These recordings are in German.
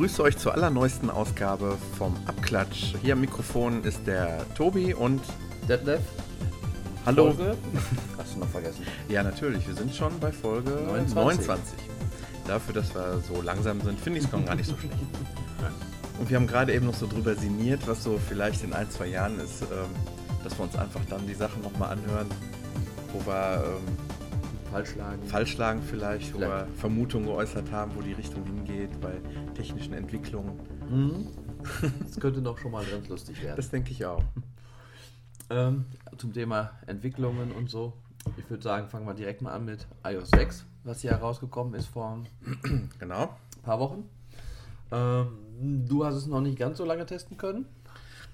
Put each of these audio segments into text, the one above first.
begrüße euch zur allerneuesten Ausgabe vom Abklatsch. Hier am Mikrofon ist der Tobi und Detlef. Hallo. Folge? Hast du noch vergessen? Ja, natürlich. Wir sind schon bei Folge 29. 29. Dafür, dass wir so langsam sind, finde ich es gar nicht so schlecht. Und wir haben gerade eben noch so drüber sinniert, was so vielleicht in ein, zwei Jahren ist, ähm, dass wir uns einfach dann die Sachen nochmal anhören, wo wir ähm, falsch lagen. Falsch lagen vielleicht, vielleicht, wo wir Vermutungen geäußert haben, wo die Richtung hingeht bei technischen Entwicklungen. Mhm. Das könnte noch schon mal ganz lustig werden. Das denke ich auch. Ähm, zum Thema Entwicklungen und so. Ich würde sagen, fangen wir direkt mal an mit iOS 6, was hier herausgekommen ist vor genau. ein paar Wochen. Ähm, du hast es noch nicht ganz so lange testen können.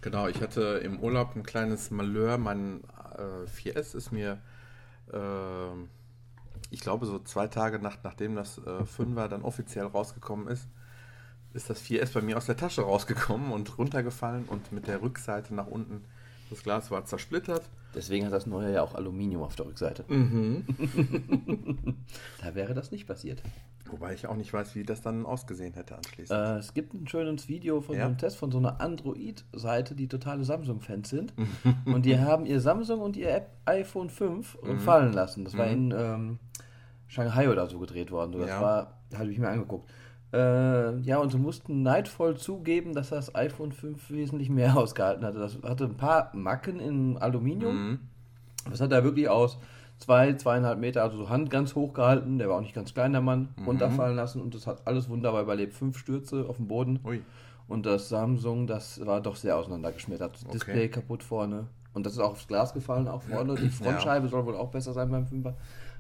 Genau, ich hatte im Urlaub ein kleines Malheur. Mein äh, 4S ist mir äh, ich glaube, so zwei Tage nach, nachdem das äh, 5er dann offiziell rausgekommen ist, ist das 4S bei mir aus der Tasche rausgekommen und runtergefallen und mit der Rückseite nach unten. Das Glas war zersplittert. Deswegen hat das neue ja auch Aluminium auf der Rückseite. Mhm. da wäre das nicht passiert. Wobei ich auch nicht weiß, wie das dann ausgesehen hätte anschließend. Äh, es gibt ein schönes Video von ja? so einem Test von so einer Android-Seite, die totale Samsung-Fans sind. und die haben ihr Samsung und ihr App iPhone 5 mhm. fallen lassen. Das war mhm. in ähm, Shanghai oder so gedreht worden. Das ja. war, habe ich mir angeguckt. Äh, ja, und sie mussten neidvoll zugeben, dass das iPhone 5 wesentlich mehr ausgehalten hatte. Das hatte ein paar Macken in Aluminium. Mhm. Das hat er wirklich aus zwei, zweieinhalb Meter, also so Hand ganz hoch gehalten. Der war auch nicht ganz klein, der Mann, mhm. runterfallen lassen und das hat alles wunderbar überlebt. Fünf Stürze auf dem Boden. Ui. Und das Samsung, das war doch sehr auseinandergeschmettert. Okay. Display kaputt vorne. Und das ist auch aufs Glas gefallen, auch vorne. Die Frontscheibe ja. soll wohl auch besser sein beim Fünfer.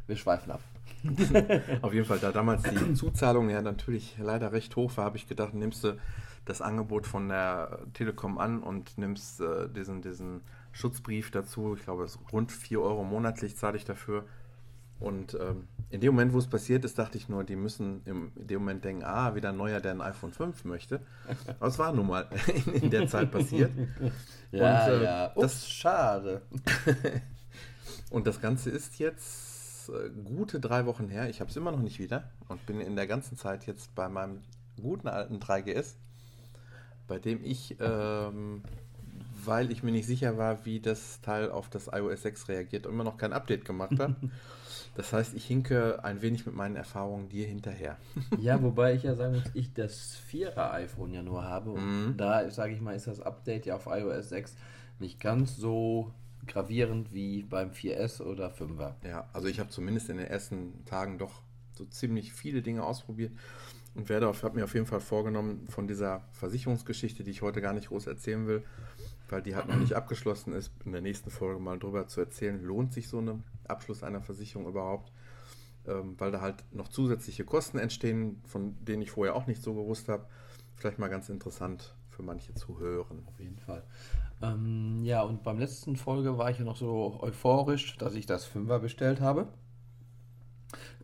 Wir schweifen ab. Auf jeden Fall, da damals die Zuzahlung ja natürlich leider recht hoch war, habe ich gedacht, nimmst du das Angebot von der Telekom an und nimmst äh, diesen, diesen Schutzbrief dazu. Ich glaube, rund 4 Euro monatlich zahle ich dafür. Und ähm, in dem Moment, wo es passiert ist, dachte ich nur, die müssen im, in dem Moment denken, ah, wieder ein neuer, der ein iPhone 5 möchte. Aber es war nun mal in, in der Zeit passiert. Ja, und, äh, ja. Ups, das schade. und das Ganze ist jetzt äh, gute drei Wochen her. Ich habe es immer noch nicht wieder und bin in der ganzen Zeit jetzt bei meinem guten alten 3GS, bei dem ich, ähm, weil ich mir nicht sicher war, wie das Teil auf das iOS 6 reagiert, immer noch kein Update gemacht habe. Das heißt, ich hinke ein wenig mit meinen Erfahrungen dir hinterher. ja, wobei ich ja sagen muss, ich das 4er iPhone ja nur habe. Und mhm. da, sage ich mal, ist das Update ja auf iOS 6 nicht ganz so gravierend wie beim 4S oder 5er. Ja, also ich habe zumindest in den ersten Tagen doch so ziemlich viele Dinge ausprobiert und werde auf, habe mir auf jeden Fall vorgenommen, von dieser Versicherungsgeschichte, die ich heute gar nicht groß erzählen will, weil die halt noch nicht abgeschlossen ist, in der nächsten Folge mal drüber zu erzählen, lohnt sich so ein Abschluss einer Versicherung überhaupt, ähm, weil da halt noch zusätzliche Kosten entstehen, von denen ich vorher auch nicht so gewusst habe. Vielleicht mal ganz interessant für manche zu hören. Auf jeden Fall. Ähm, ja, und beim letzten Folge war ich ja noch so euphorisch, dass ich das 5er bestellt habe.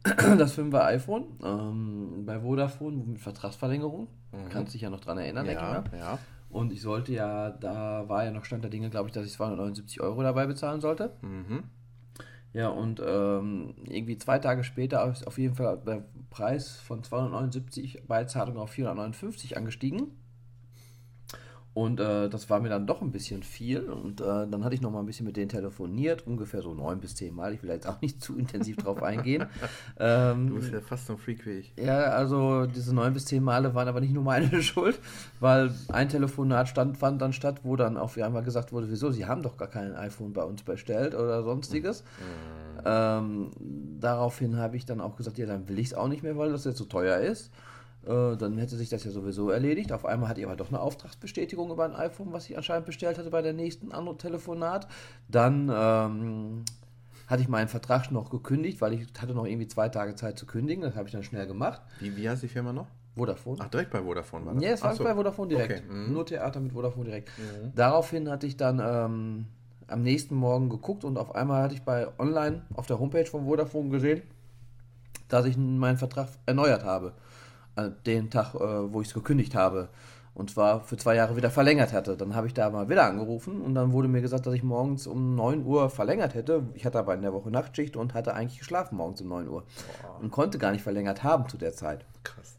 Das 5er iPhone ähm, bei Vodafone mit Vertragsverlängerung. Mhm. Kannst dich ja noch dran erinnern, ja, denke ich. Ja. Und ich sollte ja, da war ja noch Stand der Dinge, glaube ich, dass ich 279 Euro dabei bezahlen sollte. Mhm. Ja, und ähm, irgendwie zwei Tage später ist auf jeden Fall der Preis von 279 bei Zahlung auf 459 angestiegen. Und äh, das war mir dann doch ein bisschen viel. Und äh, dann hatte ich noch mal ein bisschen mit denen telefoniert, ungefähr so neun bis zehn Mal. Ich will jetzt auch nicht zu intensiv drauf eingehen. Ähm, du bist ja fast so ein Freak wie ich. Ja, also diese neun bis zehn Male waren aber nicht nur meine Schuld, weil ein Telefonat stand, fand dann statt, wo dann auf einmal gesagt wurde, wieso, sie haben doch gar kein iPhone bei uns bestellt oder sonstiges. Mhm. Ähm, daraufhin habe ich dann auch gesagt, ja, dann will ich es auch nicht mehr, weil das jetzt so teuer ist. Äh, dann hätte sich das ja sowieso erledigt. Auf einmal hatte ich aber doch eine Auftragsbestätigung über ein iPhone, was ich anscheinend bestellt hatte bei der nächsten anderen Telefonat. Dann ähm, hatte ich meinen Vertrag noch gekündigt, weil ich hatte noch irgendwie zwei Tage Zeit zu kündigen. Das habe ich dann schnell gemacht. Wie, wie heißt die Firma noch? Vodafone. Ach, direkt bei Vodafone war das? Ja, es war so. bei Vodafone direkt. Okay. Mhm. Nur Theater mit Vodafone direkt. Mhm. Daraufhin hatte ich dann ähm, am nächsten Morgen geguckt und auf einmal hatte ich bei online auf der Homepage von Vodafone gesehen, dass ich meinen Vertrag erneuert habe. Äh, den Tag, äh, wo ich es gekündigt habe. Und zwar für zwei Jahre wieder verlängert hatte. Dann habe ich da mal wieder angerufen und dann wurde mir gesagt, dass ich morgens um 9 Uhr verlängert hätte. Ich hatte aber in der Woche Nachtschicht und hatte eigentlich geschlafen morgens um 9 Uhr. Boah. Und konnte gar nicht verlängert haben zu der Zeit. Krass.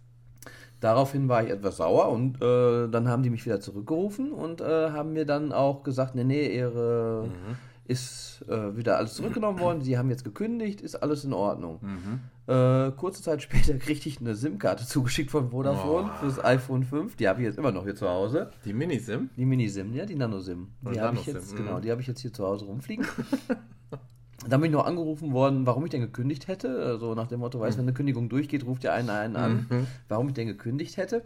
Daraufhin war ich etwas sauer und äh, dann haben die mich wieder zurückgerufen und äh, haben mir dann auch gesagt, nee, nee, ihre mhm. ist äh, wieder alles zurückgenommen worden, sie haben jetzt gekündigt, ist alles in Ordnung. Mhm. Äh, kurze Zeit später kriegte ich eine SIM-Karte zugeschickt von Vodafone oh. fürs iPhone 5, die habe ich jetzt immer noch hier zu Hause. Die Mini-SIM? Die Mini-SIM, ja, die Nano-SIM. Die habe ich jetzt, genau, mhm. die habe ich jetzt hier zu Hause rumfliegen. Dann bin ich noch angerufen worden, warum ich denn gekündigt hätte. Also nach dem Motto, weiß, mhm. wenn eine Kündigung durchgeht, ruft ja einen einen an, mhm. warum ich denn gekündigt hätte.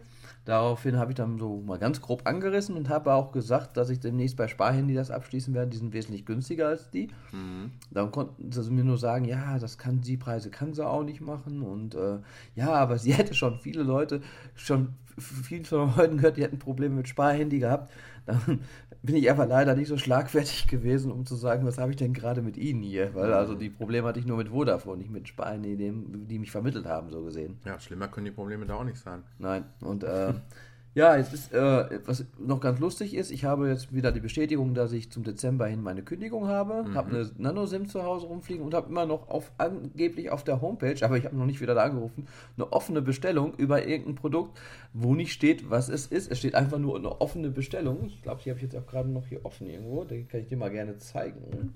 Daraufhin habe ich dann so mal ganz grob angerissen und habe auch gesagt, dass ich demnächst bei Sparhandy das abschließen werde. Die sind wesentlich günstiger als die. Mhm. Dann konnten sie mir nur sagen, ja, das kann die Preise kann sie auch nicht machen. Und äh, ja, aber sie hätte schon viele Leute, schon vielen von Leuten gehört, die hätten Probleme mit Sparhandy gehabt. Dann bin ich aber leider nicht so schlagfertig gewesen, um zu sagen, was habe ich denn gerade mit Ihnen hier? Weil also die Probleme hatte ich nur mit Vodafone, nicht mit Spanien, die, die mich vermittelt haben, so gesehen. Ja, schlimmer können die Probleme da auch nicht sein. Nein, und äh, ja, jetzt ist, äh, was noch ganz lustig ist, ich habe jetzt wieder die Bestätigung, dass ich zum Dezember hin meine Kündigung habe, mhm. habe eine Nano-SIM zu Hause rumfliegen und habe immer noch auf, angeblich auf der Homepage, aber ich habe noch nicht wieder da angerufen, eine offene Bestellung über irgendein Produkt, wo nicht steht, was es ist. Es steht einfach nur eine offene Bestellung. Ich glaube, die habe ich jetzt auch gerade noch hier offen irgendwo. Den kann ich dir mal gerne zeigen.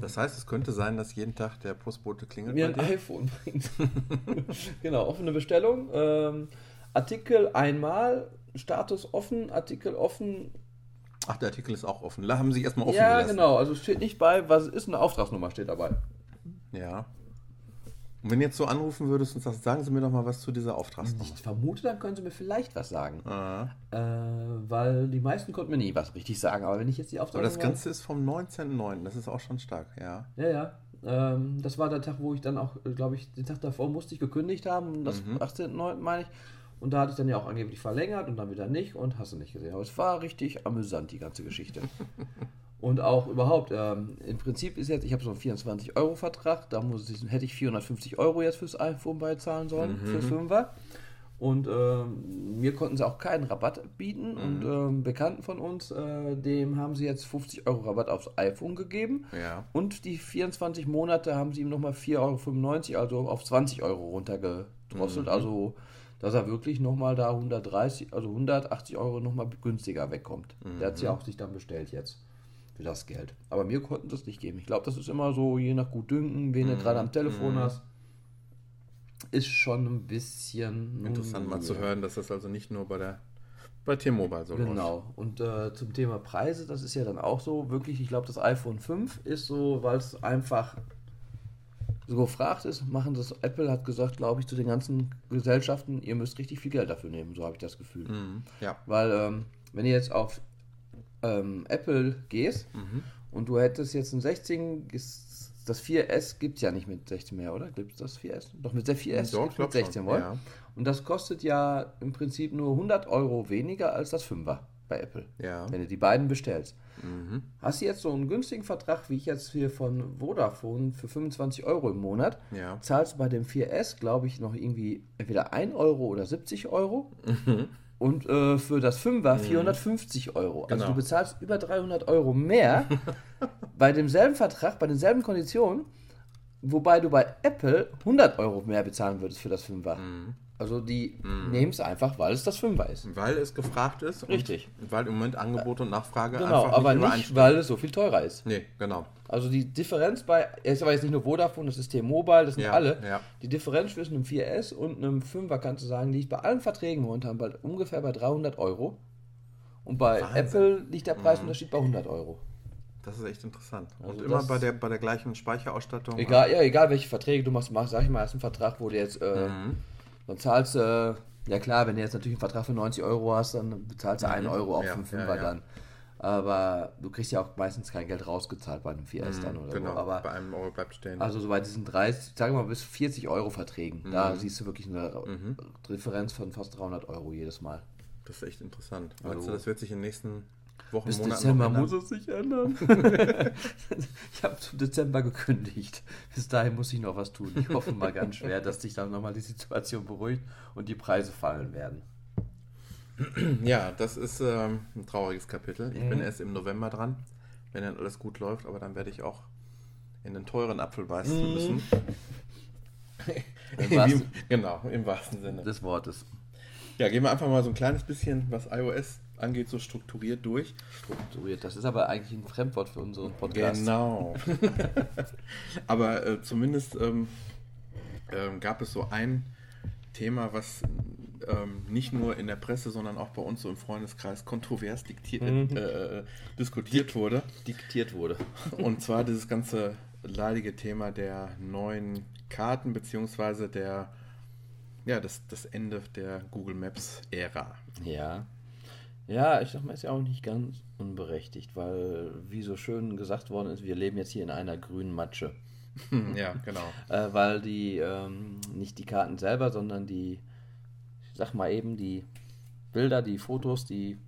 Das heißt, es könnte sein, dass jeden Tag der Postbote klingelt. Mir ein iPhone bringt. genau, offene Bestellung. Ähm, Artikel einmal, Status offen, Artikel offen. Ach, der Artikel ist auch offen. Da haben Sie erstmal offen Ja, gelassen. genau. Also steht nicht bei, was ist eine Auftragsnummer, steht dabei. Ja. Und wenn ihr jetzt so anrufen würdest und sagst, sagen Sie mir doch mal was zu dieser Auftragsnummer. Ich vermute, dann können Sie mir vielleicht was sagen. Äh, weil die meisten konnten mir nie was richtig sagen. Aber wenn ich jetzt die Auftragsnummer... Aber das Ganze ist vom 19.09. Das ist auch schon stark, ja. Ja, ja. Ähm, das war der Tag, wo ich dann auch, glaube ich, den Tag davor musste ich gekündigt haben. Das mhm. 18.09. meine ich. Und da hatte ich dann ja auch angeblich verlängert und dann wieder nicht und hast du nicht gesehen. Aber es war richtig amüsant, die ganze Geschichte. und auch überhaupt, ähm, im Prinzip ist jetzt, ich habe so einen 24-Euro-Vertrag, da muss ich, hätte ich 450 Euro jetzt fürs iPhone beizahlen sollen, mhm. für 5er. Und ähm, mir konnten sie auch keinen Rabatt bieten. Mhm. Und ähm, Bekannten von uns, äh, dem haben sie jetzt 50 Euro Rabatt aufs iPhone gegeben. Ja. Und die 24 Monate haben sie ihm nochmal 4,95 Euro, also auf 20 Euro runtergedrosselt. Mhm. Also dass er wirklich nochmal da 130, also 180 Euro nochmal günstiger wegkommt. Mhm. Der hat sie auch sich dann bestellt jetzt für das Geld. Aber mir konnten das nicht geben. Ich glaube, das ist immer so, je nach Gutdünken, wen mhm. du gerade am Telefon mhm. hast. Ist schon ein bisschen. Interessant mal zu hören, dass das also nicht nur bei der bei T-Mobile so Genau. Läuft. Und äh, zum Thema Preise, das ist ja dann auch so, wirklich, ich glaube, das iPhone 5 ist so, weil es einfach so gefragt ist, machen das. Apple hat gesagt, glaube ich, zu den ganzen Gesellschaften, ihr müsst richtig viel Geld dafür nehmen, so habe ich das Gefühl. Mhm, ja. Weil, ähm, wenn ihr jetzt auf ähm, Apple gehst mhm. und du hättest jetzt ein 16, das 4S gibt es ja nicht mit 16 mehr, oder? Gibt es das 4S? Doch mit der 4S Doch, mit 16 wollen. Ja. Und das kostet ja im Prinzip nur 100 Euro weniger als das 5er bei Apple. Ja. Wenn du die beiden bestellst. Mhm. Hast du jetzt so einen günstigen Vertrag, wie ich jetzt hier von Vodafone für 25 Euro im Monat, ja. zahlst du bei dem 4S, glaube ich, noch irgendwie entweder 1 Euro oder 70 Euro. Mhm. Und äh, für das 5er 450 mhm. Euro. Also genau. du bezahlst über 300 Euro mehr bei demselben Vertrag, bei denselben Konditionen, wobei du bei Apple 100 Euro mehr bezahlen würdest für das 5er. Mhm. Also die mm. nehmen es einfach, weil es das Fünfer ist. Weil es gefragt ist. Richtig. weil im Moment Angebot und Nachfrage genau, einfach nicht aber nicht, weil es so viel teurer ist. Nee, genau. Also die Differenz bei, es ist aber jetzt nicht nur Vodafone, das ist T-Mobile, das sind ja, alle. Ja. Die Differenz zwischen einem 4S und einem 5er, kannst du sagen, liegt bei allen Verträgen momentan bei ungefähr bei 300 Euro. Und bei Wahnsinn. Apple liegt der Preisunterschied mhm. bei 100 Euro. Das ist echt interessant. Also und immer bei der, bei der gleichen Speicherausstattung. Egal, ja, egal welche Verträge du machst, machst sag ich mal, ist ein Vertrag, wo du jetzt äh, mhm dann zahlst du, äh, ja klar, wenn du jetzt natürlich einen Vertrag für 90 Euro hast, dann bezahlst du 1 mhm. Euro auf ja, 5 ja, ja. dann. Aber du kriegst ja auch meistens kein Geld rausgezahlt bei einem 4S mhm, dann oder genau, so. Aber bei einem Euro bleibt stehen. Also so bei diesen 30, sagen wir mal bis 40 Euro Verträgen, mhm. da siehst du wirklich eine mhm. Differenz von fast 300 Euro jedes Mal. Das ist echt interessant. Also, Meinst du, das wird sich in den nächsten Wochen, Bis Monaten Dezember muss es sich ändern. ich habe zum Dezember gekündigt. Bis dahin muss ich noch was tun. Ich hoffe mal ganz schwer, dass sich dann nochmal die Situation beruhigt und die Preise fallen werden. Ja, das ist ähm, ein trauriges Kapitel. Ich mhm. bin erst im November dran, wenn dann alles gut läuft, aber dann werde ich auch in den teuren Apfel beißen mhm. müssen. Im wahrsten, genau, im wahrsten Sinne des Wortes. Ja, gehen wir einfach mal so ein kleines bisschen, was iOS angeht, so strukturiert durch. Strukturiert, das ist aber eigentlich ein Fremdwort für unseren Podcast. Genau. aber äh, zumindest ähm, äh, gab es so ein Thema, was ähm, nicht nur in der Presse, sondern auch bei uns so im Freundeskreis kontrovers diktiert, mhm. äh, diskutiert Dik wurde. Diktiert wurde. Und zwar dieses ganze leidige Thema der neuen Karten, beziehungsweise der ja, das, das Ende der Google Maps-Ära. Ja. Ja, ich sag mal, ist ja auch nicht ganz unberechtigt, weil, wie so schön gesagt worden ist, wir leben jetzt hier in einer grünen Matsche. ja, genau. äh, weil die, ähm, nicht die Karten selber, sondern die, ich sag mal eben, die Bilder, die Fotos, die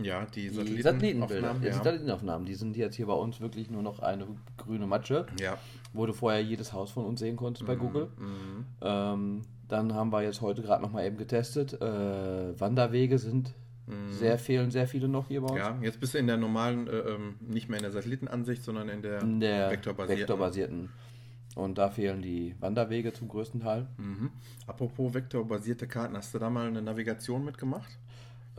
ja, die, die Satellitenbilder, ja. die Satellitenaufnahmen, die sind jetzt hier bei uns wirklich nur noch eine grüne Matsche. Ja. Wo du vorher jedes Haus von uns sehen konntest bei mhm, Google. Mhm. Ähm, dann haben wir jetzt heute gerade noch mal eben getestet. Äh, Wanderwege sind mhm. sehr fehlen sehr viele noch hier bei uns. Ja, jetzt bist du in der normalen, äh, ähm, nicht mehr in der Satellitenansicht, sondern in der, in der vektorbasierten. vektorbasierten. Und da fehlen die Wanderwege zum größten Teil. Mhm. Apropos vektorbasierte Karten, hast du da mal eine Navigation mitgemacht?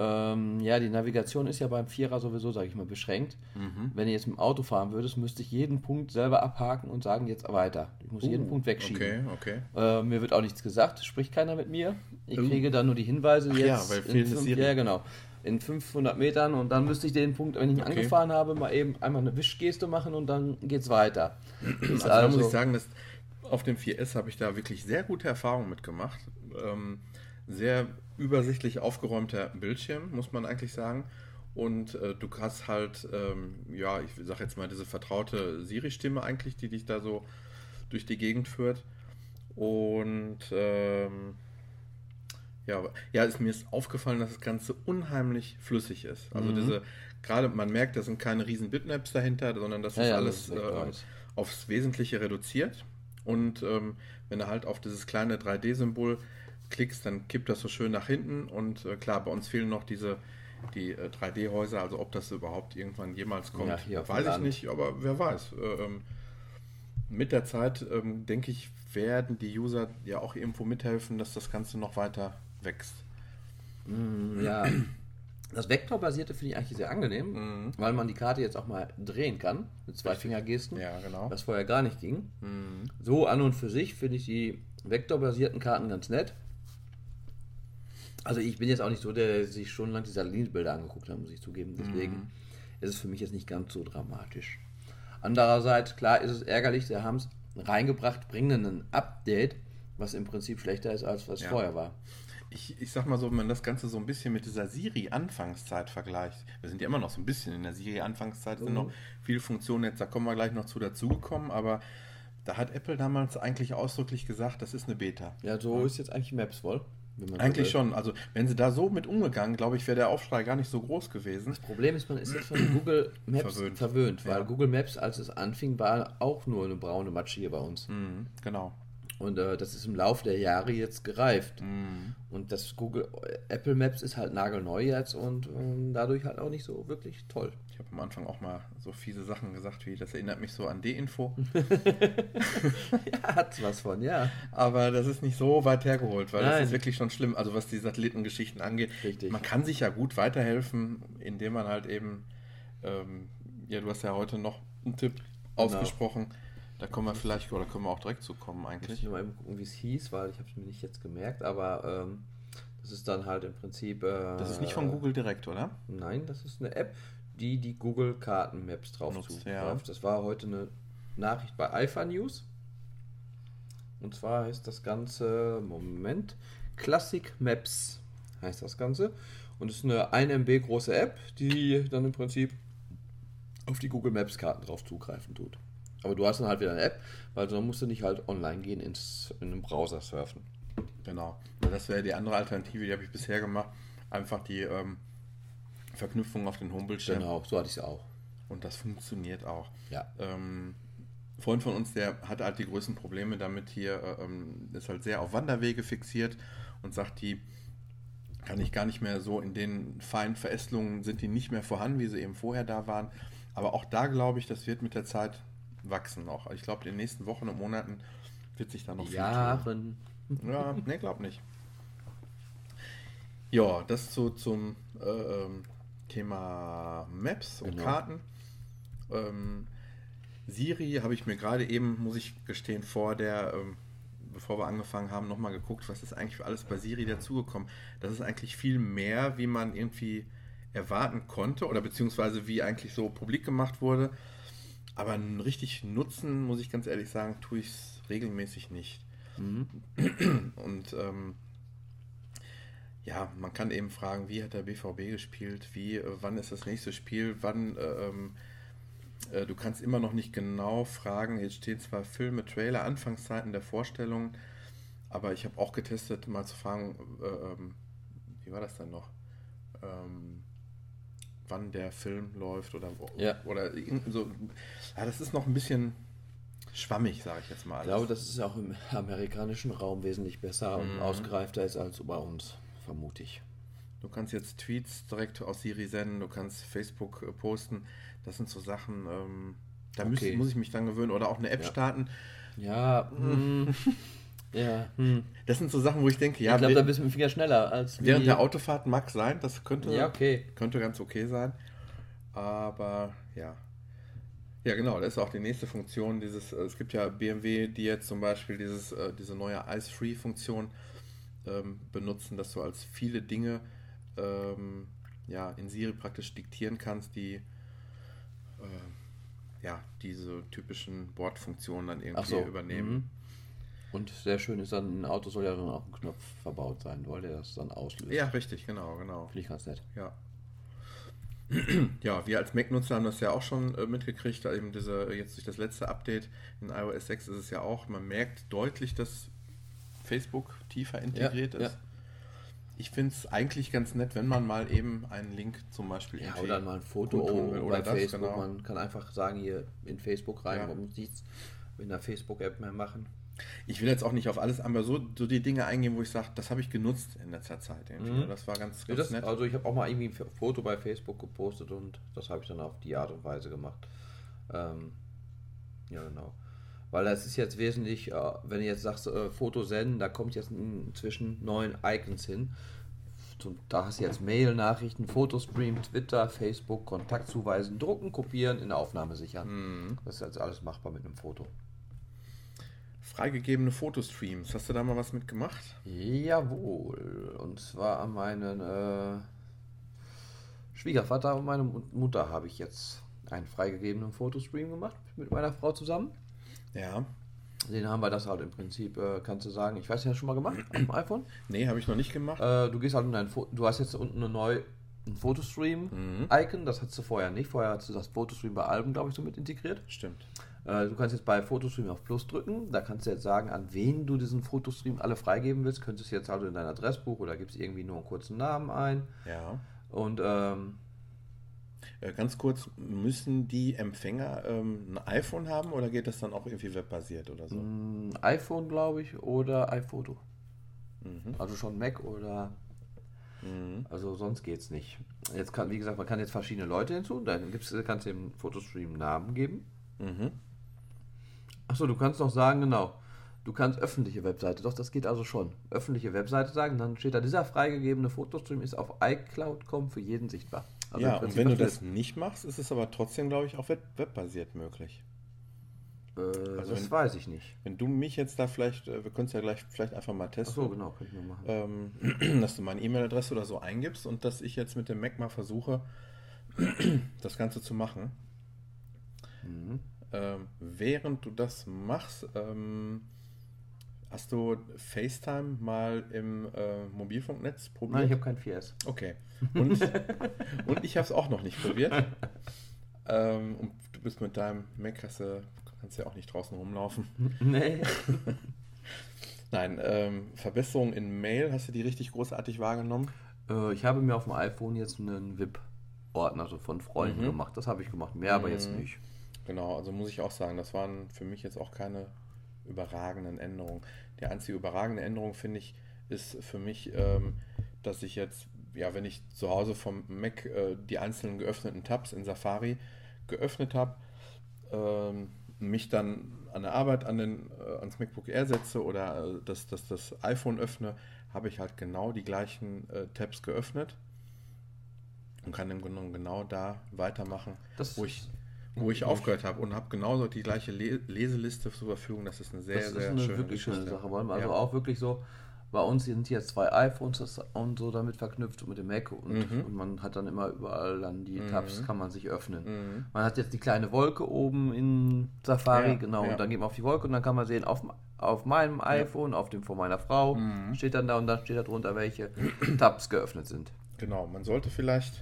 Ähm, ja, die Navigation ist ja beim Vierer sowieso, sage ich mal, beschränkt. Mhm. Wenn du jetzt mit dem Auto fahren würdest, müsste ich jeden Punkt selber abhaken und sagen, jetzt weiter. Ich muss uh, jeden Punkt wegschieben. Okay, okay. Äh, mir wird auch nichts gesagt, spricht keiner mit mir. Ich uh. kriege dann nur die Hinweise Ach jetzt. Ja, weil in fünf, ja, genau. In 500 Metern und dann müsste ich den Punkt, wenn ich ihn okay. angefahren habe, mal eben einmal eine Wischgeste machen und dann geht es weiter. also, also da muss ich sagen, dass auf dem 4S habe ich da wirklich sehr gute Erfahrungen mitgemacht. Ähm, sehr übersichtlich aufgeräumter Bildschirm, muss man eigentlich sagen. Und äh, du hast halt, ähm, ja, ich sag jetzt mal, diese vertraute Siri-Stimme eigentlich, die dich da so durch die Gegend führt. Und ähm, ja, ja, ist mir ist aufgefallen, dass das Ganze unheimlich flüssig ist. Also mhm. diese, gerade man merkt, da sind keine riesen Bitmaps dahinter, sondern das ja, ist ja, alles das ist äh, aufs Wesentliche reduziert. Und ähm, wenn du halt auf dieses kleine 3D-Symbol klickst, dann kippt das so schön nach hinten und äh, klar, bei uns fehlen noch diese die äh, 3D-Häuser, also ob das überhaupt irgendwann jemals kommt, ja, weiß ich Land. nicht, aber wer weiß. Äh, ähm, mit der Zeit, ähm, denke ich, werden die User ja auch irgendwo mithelfen, dass das Ganze noch weiter wächst. Mm, ja, das Vektorbasierte finde ich eigentlich sehr angenehm, mhm. weil man die Karte jetzt auch mal drehen kann mit zwei Fingergesten. Ja, genau. Was vorher gar nicht ging. Mhm. So an und für sich finde ich die vektorbasierten Karten ganz nett. Also ich bin jetzt auch nicht so, der sich schon lange die Satellitenbilder angeguckt hat, muss ich zugeben. Deswegen mhm. ist es für mich jetzt nicht ganz so dramatisch. Andererseits, klar ist es ärgerlich, sie haben es reingebracht, bringen ein Update, was im Prinzip schlechter ist, als was ja. vorher war. Ich, ich sag mal so, wenn man das Ganze so ein bisschen mit dieser Siri-Anfangszeit vergleicht, wir sind ja immer noch so ein bisschen in der Siri-Anfangszeit, sind mhm. noch viele Funktionen, jetzt da kommen wir gleich noch zu dazugekommen, aber da hat Apple damals eigentlich ausdrücklich gesagt, das ist eine Beta. Ja, so ja. ist jetzt eigentlich Maps wohl. Eigentlich schon. Also wenn sie da so mit umgegangen, glaube ich, wäre der Aufschrei gar nicht so groß gewesen. Das Problem ist, man ist jetzt von Google Maps verwöhnt, verwöhnt weil ja. Google Maps, als es anfing, war auch nur eine braune Matsche hier bei uns. Mhm, genau. Und äh, das ist im Laufe der Jahre jetzt gereift. Mm. Und das Google Apple Maps ist halt nagelneu jetzt und ähm, dadurch halt auch nicht so wirklich toll. Ich habe am Anfang auch mal so fiese Sachen gesagt, wie das erinnert mich so an D-Info. ja, hat was von, ja. Aber das ist nicht so weit hergeholt, weil Nein. das ist wirklich schon schlimm. Also was die Satellitengeschichten angeht. Richtig. Man kann sich ja gut weiterhelfen, indem man halt eben, ähm, ja, du hast ja heute noch einen Tipp genau. Da kommen wir vielleicht, oder können wir auch direkt zu kommen eigentlich. Ich mal eben gucken, wie es hieß, weil ich habe es mir nicht jetzt gemerkt, aber ähm, das ist dann halt im Prinzip... Äh, das ist nicht von Google direkt, oder? Nein, das ist eine App, die die Google Karten Maps drauf Nutzt, ja. Das war heute eine Nachricht bei Alpha News. Und zwar heißt das Ganze, Moment, Classic Maps heißt das Ganze. Und es ist eine 1 MB große App, die dann im Prinzip auf die Google Maps Karten drauf zugreifen tut. Aber du hast dann halt wieder eine App, weil dann musst du nicht halt online gehen, ins, in einem Browser surfen. Genau. Das wäre die andere Alternative, die habe ich bisher gemacht. Einfach die ähm, Verknüpfung auf den Homebildschirm. Genau, so hatte ich es auch. Und das funktioniert auch. Ja. Ähm, ein Freund von uns, der hat halt die größten Probleme damit hier, äh, ähm, ist halt sehr auf Wanderwege fixiert und sagt, die kann ich gar nicht mehr so in den feinen Verästelungen sind die nicht mehr vorhanden, wie sie eben vorher da waren. Aber auch da glaube ich, das wird mit der Zeit wachsen noch. Ich glaube, in den nächsten Wochen und Monaten wird sich da noch Jahren. viel tun. Ja, ne, glaub nicht. Ja, das so zum äh, ähm, Thema Maps und Genau. Karten. Ähm, Siri habe ich mir gerade eben, muss ich gestehen, vor der, ähm, bevor wir angefangen haben, nochmal geguckt, was ist eigentlich für alles bei Siri dazugekommen. Das ist eigentlich viel mehr, wie man irgendwie erwarten konnte oder beziehungsweise wie eigentlich so publik gemacht wurde. Aber einen richtig nutzen, muss ich ganz ehrlich sagen, tue ich es regelmäßig nicht. Mhm. Und ähm, ja, man kann eben fragen, wie hat der BVB gespielt, wie, äh, wann ist das nächste Spiel, wann, äh, ähm, äh, du kannst immer noch nicht genau fragen, jetzt stehen zwar Filme, Trailer, Anfangszeiten der Vorstellung, aber ich habe auch getestet, mal zu fragen, äh, ähm, wie war das denn noch? Ähm, wann der Film läuft oder, Ja. oder so. Ja, das ist noch ein bisschen schwammig, sage ich jetzt mal. Ich glaube, dass es auch im amerikanischen Raum wesentlich besser und Mhm. ausgereifter ist als bei uns, vermute ich. Du kannst jetzt Tweets direkt aus Siri senden, du kannst Facebook äh, posten. Das sind so Sachen, ähm, da Okay. muss ich mich dann gewöhnen. Oder auch eine App Ja. starten. Ja, hm, ja. Hm. Das sind so Sachen, wo ich denke, ja, ich glaube, da bist du mit dem Finger schneller als während der Autofahrt mag sein, das könnte, Ja, okay. könnte ganz okay sein. Aber ja. Ja, genau, das ist auch die nächste Funktion. Dieses, äh, es gibt ja BMW, die jetzt zum Beispiel dieses, äh, diese neue Ice-Free-Funktion ähm, benutzen, dass du als viele Dinge ähm, ja, in Siri praktisch diktieren kannst, die äh, ja, diese typischen Bordfunktionen dann irgendwie so, übernehmen. mhm. Und sehr schön ist dann, ein Auto soll ja dann auch ein Knopf verbaut sein, weil der das dann auslöst. Ja, richtig, genau, genau. Finde ich ganz nett. Ja. Ja, wir als Mac-Nutzer haben das ja auch schon äh, mitgekriegt, da eben diese, jetzt durch das letzte Update in iOS 6 ist es ja auch, man merkt deutlich, dass Facebook tiefer integriert ja. ist. Ich finde es eigentlich ganz nett, wenn man mal eben einen Link zum Beispiel Ja, oder mal ein Foto bei Oder das, Facebook. genau. Man kann einfach sagen, hier in Facebook rein, Ja. man muss nichts in der Facebook-App mehr machen. Ich will jetzt auch nicht auf alles, aber so, so die Dinge eingehen, wo ich sage, das habe ich genutzt in letzter Zeit. Mhm. Das war ganz, ganz das, nett. also ich habe auch mal irgendwie ein Foto bei Facebook gepostet und das habe ich dann auf die Art und Weise gemacht. Ähm, ja, genau. Weil das ist jetzt wesentlich, äh, wenn du jetzt sagst, äh, Foto senden, da kommt jetzt inzwischen neun Icons hin. Zum, da hast du jetzt Mail, Nachrichten, Fotostream, Twitter, Facebook, Kontakt zuweisen, drucken, kopieren, in der Aufnahme sichern. Mhm. Das ist jetzt alles machbar mit einem Foto. Freigegebene Fotostreams, hast du da mal was mitgemacht? Jawohl. Und zwar an meinen äh, Schwiegervater und meine Mut- Mutter habe ich jetzt einen freigegebenen Fotostream gemacht mit meiner Frau zusammen. Ja. Den haben wir das halt im Prinzip, äh, kannst du sagen, ich weiß nicht, hast du schon mal gemacht dem iPhone? Nee, habe ich noch nicht gemacht. Äh, du gehst halt in dein Fo du hast jetzt unten eine neue ein Mhm. Fotostream-Icon, das hattest du vorher nicht. Vorher hast du das Fotostream bei Alben, glaube ich, so mit integriert. Stimmt. Äh, Du kannst jetzt bei Fotostream auf Plus drücken. Da kannst du jetzt sagen, an wen du diesen Fotostream alle freigeben willst. Könntest du jetzt also in dein Adressbuch oder gibst irgendwie nur einen kurzen Namen ein. Ja. Und ähm, Äh, Ganz kurz, müssen die Empfänger ähm, ein iPhone haben oder geht das dann auch irgendwie webbasiert oder so? ein iPhone, glaube ich, oder iPhoto. Mhm. Also schon Mac oder. Mhm. Also sonst geht's nicht. Jetzt kann, wie gesagt, man kann jetzt verschiedene Leute hinzu. Dann gibt's, kannst du dem Fotostream Namen geben. Mhm. Achso, du kannst noch sagen, genau. Du kannst öffentliche Webseite, doch das geht also schon. Öffentliche Webseite sagen, dann steht da, dieser freigegebene Fotostream ist auf iCloud.com für jeden sichtbar. Also ja, und wenn du das nicht machst, ist es aber trotzdem, glaube ich, auch web webbasiert möglich. Äh, also das wenn- weiß ich nicht. Wenn du mich jetzt da vielleicht, äh, wir können es ja gleich vielleicht einfach mal testen, Achso, genau, könnten wir machen. ähm, dass du meine E-Mail-Adresse oder so eingibst und dass ich jetzt mit dem Mac mal versuche, das Ganze zu machen. Mhm. Ähm, während du das machst, ähm, hast du FaceTime mal im äh, Mobilfunknetz probiert? Nein, ich habe kein 4S. Okay. Und, und ich habe es auch noch nicht probiert. Ähm, und du bist mit deinem Mac, hast du, kannst ja auch nicht draußen rumlaufen. nee. Nein, ähm, Verbesserungen in Mail, hast du die richtig großartig wahrgenommen? Äh, ich habe mir auf dem iPhone jetzt einen VIP Ordner so von Freunden mhm. gemacht. Das habe ich gemacht, mehr mhm. aber jetzt mhm. nicht. Genau, also muss ich auch sagen, das waren für mich jetzt auch keine überragenden Änderungen. Die einzige überragende Änderung, finde ich, ist für mich, ähm, dass ich jetzt, ja, wenn ich zu Hause vom Mac äh, die einzelnen geöffneten Tabs in Safari geöffnet habe, ähm, mich dann an der Arbeit an den, äh, ans MacBook Air setze oder äh, das, das, das iPhone öffne, habe ich halt genau die gleichen äh, Tabs geöffnet und kann im Grunde genau da weitermachen, das wo ich, wo ich aufgehört habe und habe genauso die gleiche Le Leseliste zur Verfügung. Das ist eine sehr, das sehr eine schöne, wirklich schöne Sache. Also ja. auch wirklich so, bei uns sind jetzt zwei iPhones und so damit verknüpft mit dem Mac und, mhm. und, man hat dann immer überall dann die mhm. Tabs, kann man sich öffnen. Mhm. Man hat jetzt die kleine Wolke oben in Safari, ja, genau, ja. und dann geht man auf die Wolke und dann kann man sehen, auf, auf meinem iPhone, ja. auf dem von meiner Frau, mhm. steht dann da und dann steht da drunter, welche Tabs geöffnet sind. Genau, man sollte vielleicht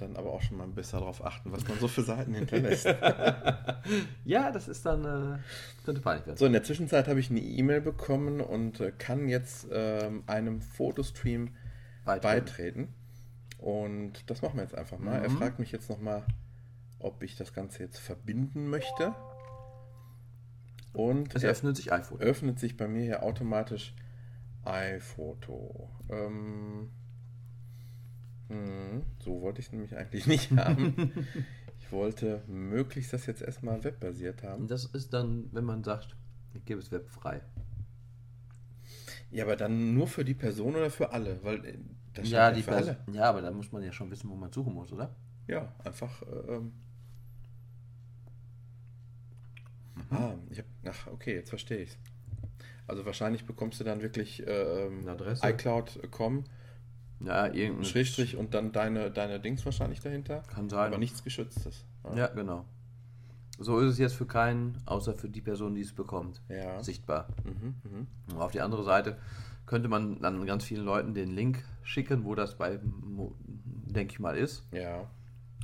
dann aber auch schon mal besser darauf achten, was man so für Seiten hinterlässt. ja, das ist dann, äh, könnte peinlich werden. So, in der Zwischenzeit habe ich eine E-Mail bekommen und äh, kann jetzt ähm, einem Fotostream beitreten. beitreten. Und das machen wir jetzt einfach mal. Mhm. Er fragt mich jetzt nochmal, ob ich das Ganze jetzt verbinden möchte. Und es öffnet sich iPhoto. Öffnet sich bei mir hier automatisch iPhoto. Ähm. So wollte ich es nämlich eigentlich nicht haben. ich wollte möglichst das jetzt erstmal webbasiert haben. Das ist dann, wenn man sagt, ich gebe es webfrei. Ja, aber dann nur für die Person oder für alle? Weil äh, das ja, die für alle. Ja, aber da muss man ja schon wissen, wo man suchen muss, oder? Ja, einfach. Ähm, mhm. Ah, habe. Ach, okay, jetzt verstehe ich Also wahrscheinlich bekommst du dann wirklich äh, iCloud.com ja, irgendein Schrägstrich und dann deine, deine Dings wahrscheinlich dahinter. Kann sein. Aber nichts Geschütztes. Ja. ja, genau. So ist es jetzt für keinen, außer für die Person, die es bekommt, ja. sichtbar. Mhm, mh. Auf die andere Seite könnte man dann ganz vielen Leuten den Link schicken, wo das bei, denke ich mal, ist. Ja.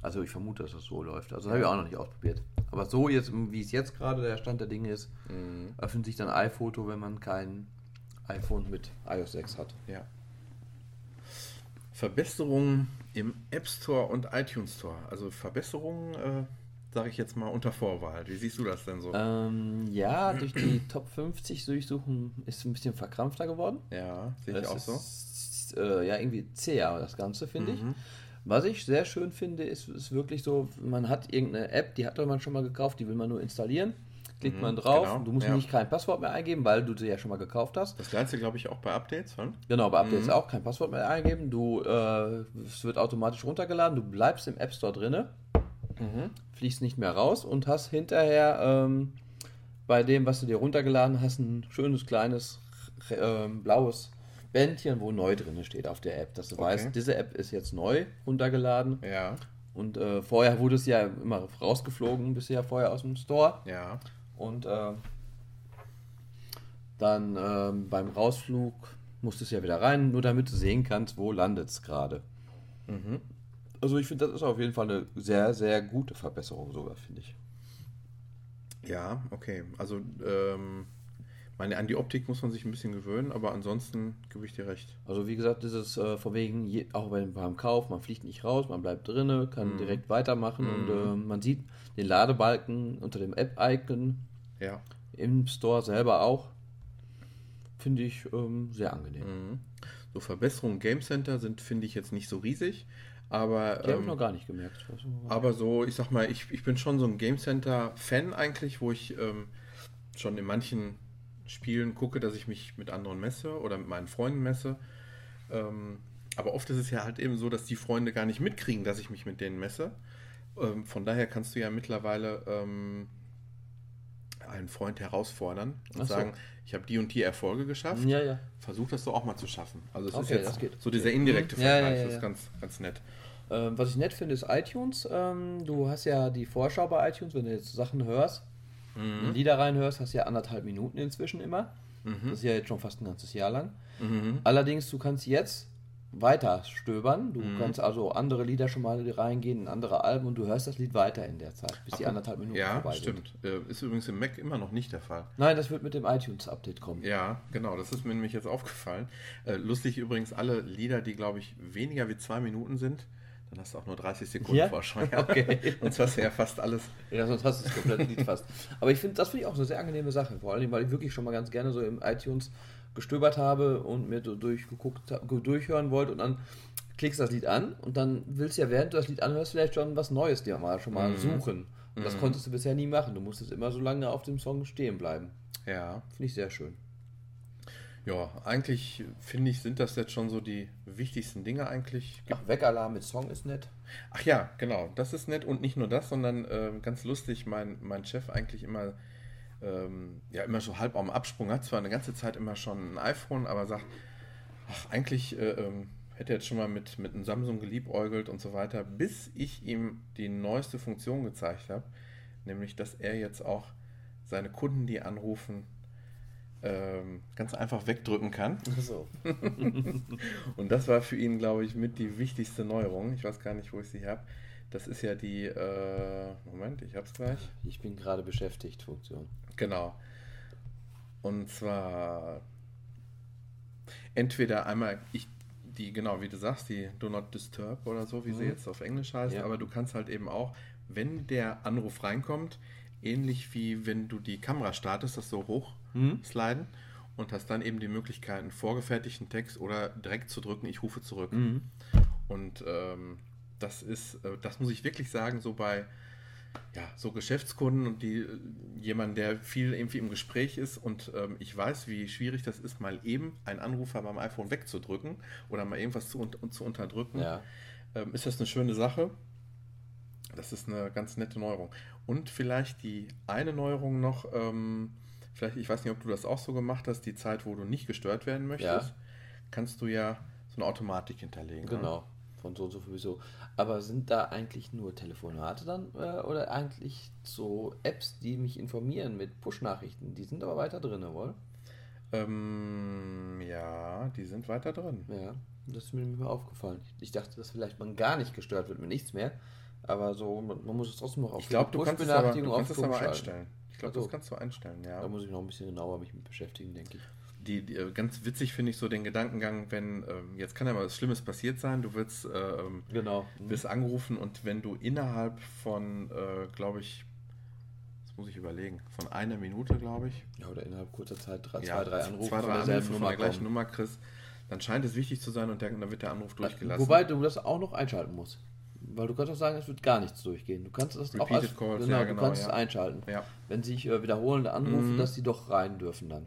Also ich vermute, dass das so läuft. Also das habe ich auch noch nicht ausprobiert. Aber so jetzt, wie es jetzt gerade der Stand der Dinge ist, mhm. öffnet sich dann iPhoto, wenn man kein iPhone mit iOS 6 hat. Ja. Verbesserungen im App Store und iTunes Store. Also Verbesserungen, äh, sage ich jetzt mal unter Vorwahl. Wie siehst du das denn so? Ähm, ja, durch die Top 50 durchsuchen ist ein bisschen verkrampfter geworden. Ja, sehe ich auch so. Ist, äh, ja, irgendwie zäher das Ganze, finde mhm. ich. Was ich sehr schön finde, ist, ist wirklich so, man hat irgendeine App, die hat man schon mal gekauft, die will man nur installieren klickt mhm, man drauf. Genau, du musst ja. nicht kein Passwort mehr eingeben, weil du sie ja schon mal gekauft hast. Das Ganze, glaube ich, auch bei Updates. Hm? Genau, bei Updates mhm. auch kein Passwort mehr eingeben. Du, äh, es wird automatisch runtergeladen. Du bleibst im App Store drinne, mhm. fliegst nicht mehr raus und hast hinterher ähm, bei dem, was du dir runtergeladen hast, ein schönes kleines äh, blaues Bändchen, wo neu drin steht auf der App, dass du okay. weißt, diese App ist jetzt neu runtergeladen. Ja. Und äh, vorher wurde es ja immer rausgeflogen, ja vorher aus dem Store. Ja. Und äh, dann äh, beim Rausflug musst du es ja wieder rein, nur damit du sehen kannst, wo landet es gerade. Mhm. Also ich finde, das ist auf jeden Fall eine sehr, sehr gute Verbesserung sogar, finde ich. Ja, okay. Also ähm, meine, an die Optik muss man sich ein bisschen gewöhnen, aber ansonsten gebe ich dir recht. Also wie gesagt, dieses äh, von wegen, je, auch beim, beim Kauf, man fliegt nicht raus, man bleibt drinne, kann mhm. direkt weitermachen mhm. und äh, man sieht den Ladebalken unter dem App-Icon. Ja. Im Store selber auch. Finde ich ähm, sehr angenehm. Mhm. So Verbesserungen Game Center sind, finde ich, jetzt nicht so riesig. Aber, Die ähm, habe ich noch gar nicht gemerkt. Aber so, ich sag mal, ich, ich bin schon so ein Game Center-Fan eigentlich, wo ich ähm, schon in manchen Spielen gucke, dass ich mich mit anderen messe oder mit meinen Freunden messe. Ähm, aber oft ist es ja halt eben so, dass die Freunde gar nicht mitkriegen, dass ich mich mit denen messe. Ähm, von daher kannst du ja mittlerweile ähm, einen Freund herausfordern und so. sagen, ich habe die und die Erfolge geschafft. Ja, ja. Versuch das doch auch mal zu schaffen. Also es okay, ist jetzt so dieser indirekte mhm. Vergleich, das ist ganz, ganz nett. Ähm, was ich nett finde, ist iTunes. Ähm, du hast ja die Vorschau bei iTunes, wenn du jetzt Sachen hörst, mhm. Lieder reinhörst, hast du ja anderthalb Minuten inzwischen immer. Mhm. Das ist ja jetzt schon fast ein ganzes Jahr lang. Mhm. Allerdings, du kannst jetzt weiter stöbern. Du mhm. kannst also andere Lieder schon mal reingehen, in andere Alben und du hörst das Lied weiter in der Zeit, bis Ach, die anderthalb Minuten ja, vorbei stimmt. sind. Ja, stimmt. Ist übrigens im Mac immer noch nicht der Fall. Nein, das wird mit dem iTunes-Update kommen. Ja, genau. Das ist mir nämlich jetzt aufgefallen. Äh, lustig übrigens, alle Lieder, die, glaube ich, weniger wie zwei Minuten sind, Dann hast du auch nur 30 Sekunden ja? Vorschau. Ja, okay. sonst hast du ja fast alles. Ja, sonst hast du das komplette Lied fast. Aber ich finde, das finde ich auch eine sehr angenehme Sache. Vor allem, weil ich wirklich schon mal ganz gerne so im iTunes gestöbert habe und mir durchgeguckt, durchhören wollte und dann klickst das Lied an und dann willst du ja, während du das Lied anhörst, vielleicht schon was Neues dir mal schon mal mhm. suchen. Und das mhm. konntest du bisher nie machen. Du musstest immer so lange auf dem Song stehen bleiben. Ja. Finde ich sehr schön. Ja, eigentlich finde ich, sind das jetzt schon so die wichtigsten Dinge eigentlich. Ach, Weckalarm mit Song ist nett. Ach ja, genau, das ist nett und nicht nur das, sondern äh, ganz lustig, mein, mein Chef eigentlich immer, ähm, ja, immer so halb am Absprung, hat zwar eine ganze Zeit immer schon ein iPhone, aber sagt, ach, eigentlich äh, ähm, hätte jetzt schon mal mit, mit einem Samsung geliebäugelt und so weiter, bis ich ihm die neueste Funktion gezeigt habe, nämlich, dass er jetzt auch seine Kunden, die anrufen, ähm, ganz einfach wegdrücken kann. So. und das war für ihn, glaube ich, mit die wichtigste Neuerung. Ich weiß gar nicht, wo ich sie habe. Das ist ja die, äh, Moment, ich habe es gleich. Ich bin gerade beschäftigt, Funktion. Genau. Und zwar entweder einmal, ich, die, genau, wie du sagst, die Do Not Disturb oder so, wie mhm. sie jetzt auf Englisch heißt, ja. aber du kannst halt eben auch, wenn der Anruf reinkommt, ähnlich wie wenn du die Kamera startest, das so hoch mhm. sliden und hast dann eben die Möglichkeit, einen vorgefertigten Text oder direkt zu drücken, ich rufe zurück. Mhm. Und ähm, das ist, äh, das muss ich wirklich sagen, so bei ja, so Geschäftskunden und die jemand, der viel irgendwie im Gespräch ist und ähm, ich weiß, wie schwierig das ist, mal eben einen Anrufer beim iPhone wegzudrücken oder mal irgendwas zu, zu unterdrücken, ja. ähm, ist das eine schöne Sache. Das ist eine ganz nette Neuerung. Und vielleicht die eine Neuerung noch, ähm, vielleicht, ich weiß nicht, ob du das auch so gemacht hast, die Zeit, wo du nicht gestört werden möchtest, ja. kannst du ja so eine Automatik hinterlegen. Genau, ne? von so und so sowieso. Aber sind da eigentlich nur Telefonate dann äh, oder eigentlich so Apps, die mich informieren mit Push-Nachrichten? Die sind aber weiter drin, wohl? Ähm, ja, die sind weiter drin. Ja, das ist mir immer aufgefallen. Ich dachte, dass vielleicht man gar nicht gestört wird mit nichts mehr. Aber so, man, man muss es trotzdem noch auf Ich glaube, du kannst es aber, du kannst es aber einstellen. Ich glaube, also, das kannst du einstellen, ja. Da muss ich noch ein bisschen genauer mich mit beschäftigen, denke ich. Die, die, äh, ganz witzig finde ich so den Gedankengang, wenn, ähm, jetzt kann ja mal was Schlimmes passiert sein, du wirst, ähm, genau. wirst angerufen und wenn du innerhalb von, äh, glaube ich, das muss ich überlegen, von einer Minute, glaube ich. Ja, oder innerhalb kurzer Zeit drei, ja, zwei, drei Anrufe zwei, drei von, Anrufe von der gleichen Nummer kriegst, dann scheint es wichtig zu sein und dann wird der Anruf durchgelassen. Wobei du das auch noch einschalten musst. Weil du kannst auch sagen, es wird gar nichts durchgehen. Du kannst das auch als, Calls, genau, ja, genau, du kannst ja. es einschalten. Ja. Wenn sich äh, wiederholende anrufen, mhm. dass die doch rein dürfen dann.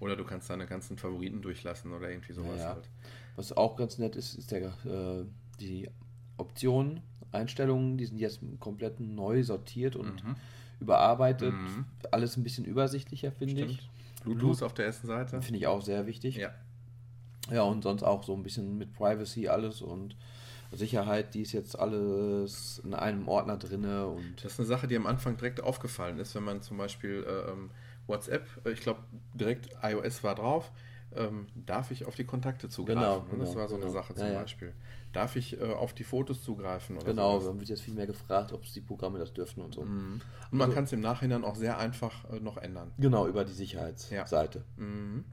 Oder du kannst deine ganzen Favoriten durchlassen oder irgendwie sowas ja, halt. Was auch ganz nett ist, ist der, äh, die Optionen, Einstellungen, die sind jetzt komplett neu sortiert und mhm. überarbeitet. Mhm. Alles ein bisschen übersichtlicher, finde ich. Bluetooth auf der ersten Seite. Finde ich auch sehr wichtig. Ja. Ja, und sonst auch so ein bisschen mit Privacy alles und Sicherheit, die ist jetzt alles in einem Ordner drin. Und das ist eine Sache, die am Anfang direkt aufgefallen ist, wenn man zum Beispiel äh, ähm, WhatsApp, äh, ich glaube direkt iOS war drauf, ähm, darf ich auf die Kontakte zugreifen? Genau, genau das war so genau. eine Sache zum ja, Beispiel. Darf ich äh, auf die Fotos zugreifen? Oder genau, sowas? dann wird jetzt viel mehr gefragt, ob die Programme das dürfen und so. Mhm. Und man also, kann es im Nachhinein auch sehr einfach äh, noch ändern. Genau, über die Sicherheitsseite. Ja. Mhm.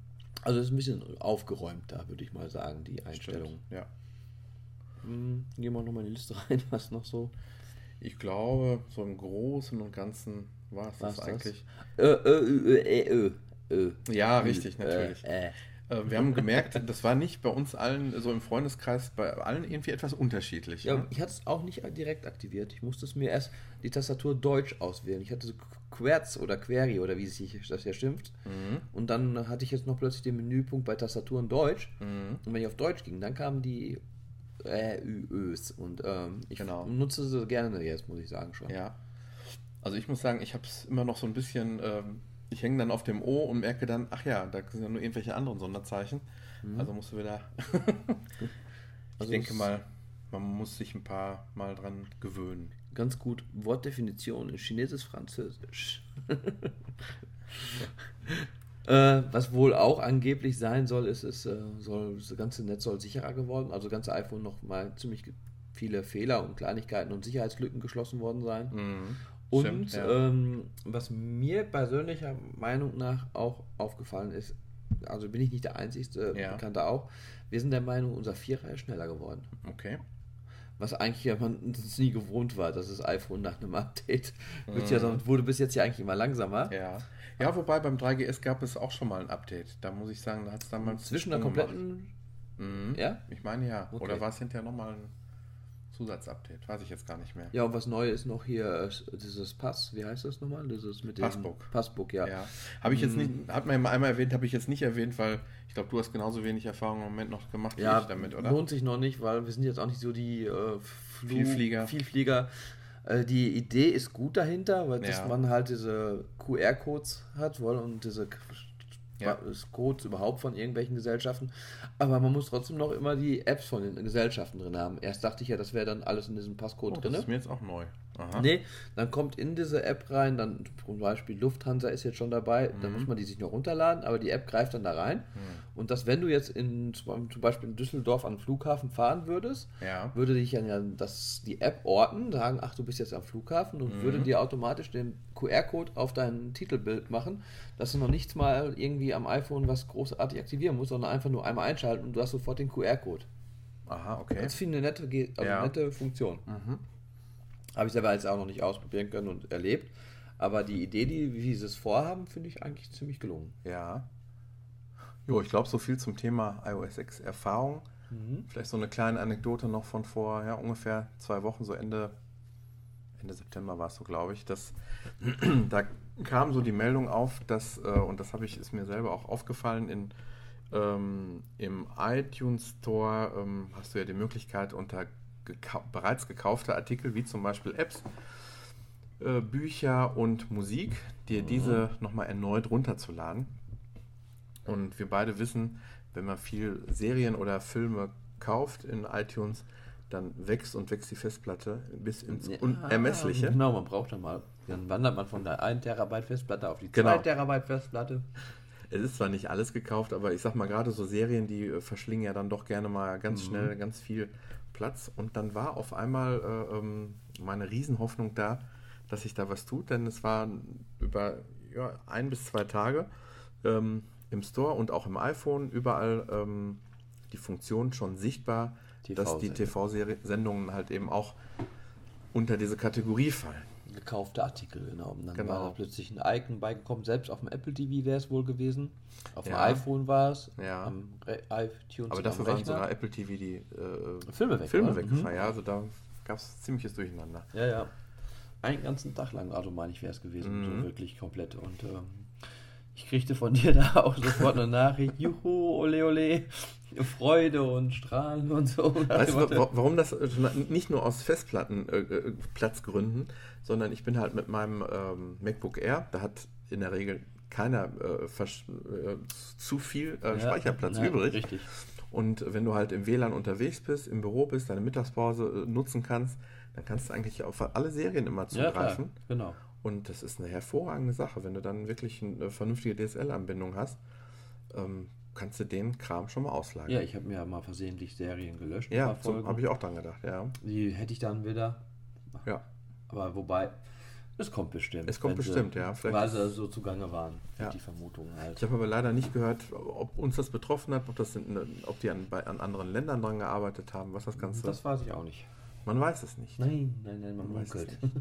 Also es ist ein bisschen aufgeräumter, würde ich mal sagen, die Einstellung. Stimmt, ja. Hm, gehen wir nochmal in die Liste rein, was noch so. Ich glaube, so im Großen und Ganzen war es das eigentlich. Äh, äh, ja, richtig, natürlich. Äh, wir haben gemerkt, das war nicht bei uns allen, so im Freundeskreis, bei allen irgendwie etwas unterschiedlich. Ja, ne? ich hatte es auch nicht direkt aktiviert. Ich musste es mir erst die Tastatur Deutsch auswählen. Ich hatte so Querz oder Query oder wie sich das ja schimpft. Mhm. Und dann hatte ich jetzt noch plötzlich den Menüpunkt bei Tastaturen Deutsch. Mhm. Und wenn ich auf Deutsch ging, dann kamen die äh, Ös. Und ähm, ich genau. nutze sie gerne jetzt, muss ich sagen schon. Ja. Also ich muss sagen, ich habe es immer noch so ein bisschen ähm, ich hänge dann auf dem O und merke dann, ach ja, da sind ja nur irgendwelche anderen Sonderzeichen. Mhm. Also musst du wieder. ich also denke mal, man muss sich ein paar Mal dran gewöhnen. Ganz gut. Wortdefinition in Chinesisch, Französisch. äh, was wohl auch angeblich sein soll, ist, es äh, soll das ganze Netz soll sicherer geworden, also das ganze iPhone noch mal ziemlich viele Fehler und Kleinigkeiten und Sicherheitslücken geschlossen worden sein. Mhm. Und Stimmt, ja. ähm, was mir persönlicher Meinung nach auch aufgefallen ist, also bin ich nicht der einzige, ja. Bekannte auch, wir sind der Meinung, unser Vierer ist schneller geworden. Okay. Was eigentlich ja man das nie gewohnt war, dass das iPhone nach einem Update wird ja, mhm. wurde bis jetzt ja eigentlich immer langsamer. Ja. Ja, wobei beim 3GS gab es auch schon mal ein Update. Da muss ich sagen, da hat es damals. Zwischen der kompletten. Mhm. Ja? Ich meine ja. Okay. Oder war es hinterher nochmal ein Zusatzupdate? Weiß ich jetzt gar nicht mehr. Ja, und was neu ist noch hier, dieses Pass, wie heißt das nochmal? Dieses mit dem Passbook. Passbook, ja. ja. Habe ich jetzt nicht, mhm. hat man einmal erwähnt, habe ich jetzt nicht erwähnt, weil ich glaube, du hast genauso wenig Erfahrung im Moment noch gemacht ja, wie ich damit, oder? Lohnt sich noch nicht, weil wir sind jetzt auch nicht so die äh, Flug, Vielflieger. Vielflieger. Äh, die Idee ist gut dahinter, weil ja. man halt diese QR-Codes hat und diese ja. Codes überhaupt von irgendwelchen Gesellschaften. Aber man muss trotzdem noch immer die Apps von den Gesellschaften drin haben. Erst dachte ich ja, das wäre dann alles in diesem Passcode oh, drin. Das ist mir jetzt auch neu. Aha. Nee, dann kommt in diese App rein, dann zum Beispiel Lufthansa ist jetzt schon dabei, mhm. dann muss man die sich noch runterladen, aber die App greift dann da rein. Mhm. Und dass, wenn du jetzt in, zum Beispiel in Düsseldorf an den Flughafen fahren würdest, ja. würde dich ja das, die App orten, sagen, ach, du bist jetzt am Flughafen und mhm. würde dir automatisch den QR-Code auf dein Titelbild machen, dass du noch nichts mal irgendwie am iPhone was großartig aktivieren musst, sondern einfach nur einmal einschalten und du hast sofort den QR-Code. Aha, okay. Das finde ich eine nette, also ja. nette Funktion. Mhm. Habe ich selber jetzt auch noch nicht ausprobieren können und erlebt. Aber die Idee, die, wie sie es vorhaben, finde ich eigentlich ziemlich gelungen. Ja. Jo, ich glaube, so viel zum Thema iOS 6 Erfahrung. Mhm. Vielleicht so eine kleine Anekdote noch von vor ja, ungefähr zwei Wochen, so Ende, Ende September war es so, glaube ich, dass da kam so die Meldung auf, dass, äh, und das habe ich, ist mir selber auch aufgefallen, in, ähm, im iTunes Store ähm, hast du ja die Möglichkeit, unter gekau bereits gekaufte Artikel, wie zum Beispiel Apps, äh, Bücher und Musik, dir mhm. diese nochmal erneut runterzuladen. Und wir beide wissen, wenn man viel Serien oder Filme kauft in iTunes, dann wächst und wächst die Festplatte bis ins ja, Unermessliche. Genau, man braucht dann mal. Dann wandert man von der 1 Terabyte Festplatte auf die 2 genau. Terabyte Festplatte. Es ist zwar nicht alles gekauft, aber ich sag mal, gerade so Serien, die äh, verschlingen ja dann doch gerne mal ganz mhm. schnell ganz viel Platz. Und dann war auf einmal äh, ähm, meine Riesenhoffnung da, dass sich da was tut, denn es war über ja, ein bis zwei Tage ähm, im Store und auch im iPhone überall ähm, die Funktion schon sichtbar, dass die TV-Sendungen halt eben auch unter diese Kategorie fallen gekaufte Artikel, genau. Und dann genau. war da plötzlich ein Icon beigekommen. Selbst auf dem Apple TV wäre es wohl gewesen. Auf dem ja. iPhone war es. Ja. Am iTunes. Aber dafür waren sogar Apple TV die äh, Filme, weg, Filme weggefallen. Mhm. Ja, also da gab es ziemliches Durcheinander. Ja, ja. Einen ganzen Tag lang, also meine ich, wäre es gewesen. Mhm. So wirklich komplett. Und ähm, ich kriegte von dir da auch sofort eine Nachricht. Juhu, ole, ole. Freude und Strahlen und so. Weißt du, warum das äh, nicht nur aus Festplattenplatzgründen, äh, äh sondern ich bin halt mit meinem ähm, MacBook Air, da hat in der Regel keiner äh, äh, zu viel äh, ja, Speicherplatz ja, übrig. Richtig. Und wenn du halt im WLAN unterwegs bist, im Büro bist, deine Mittagspause nutzen kannst, dann kannst du eigentlich auf alle Serien immer zugreifen. Ja, genau. Und das ist eine hervorragende Sache, wenn du dann wirklich eine vernünftige DSL-Anbindung hast. Ähm, kannst du den Kram schon mal auslagern. Ja, ich habe mir mal versehentlich Serien gelöscht. Ja, so habe ich auch dran gedacht, ja. Die hätte ich dann wieder. Ja. Aber wobei, es kommt bestimmt. Es kommt bestimmt, ja. Vielleicht weil sie so zugange waren, ja. die Vermutung halt. Ich habe aber leider nicht gehört, ob uns das betroffen hat, ob, das sind, ob die an, bei, an anderen Ländern dran gearbeitet haben, was das Ganze... Das weiß ich auch nicht. Man weiß es nicht. Nein, nein, nein, man, man weiß es nicht.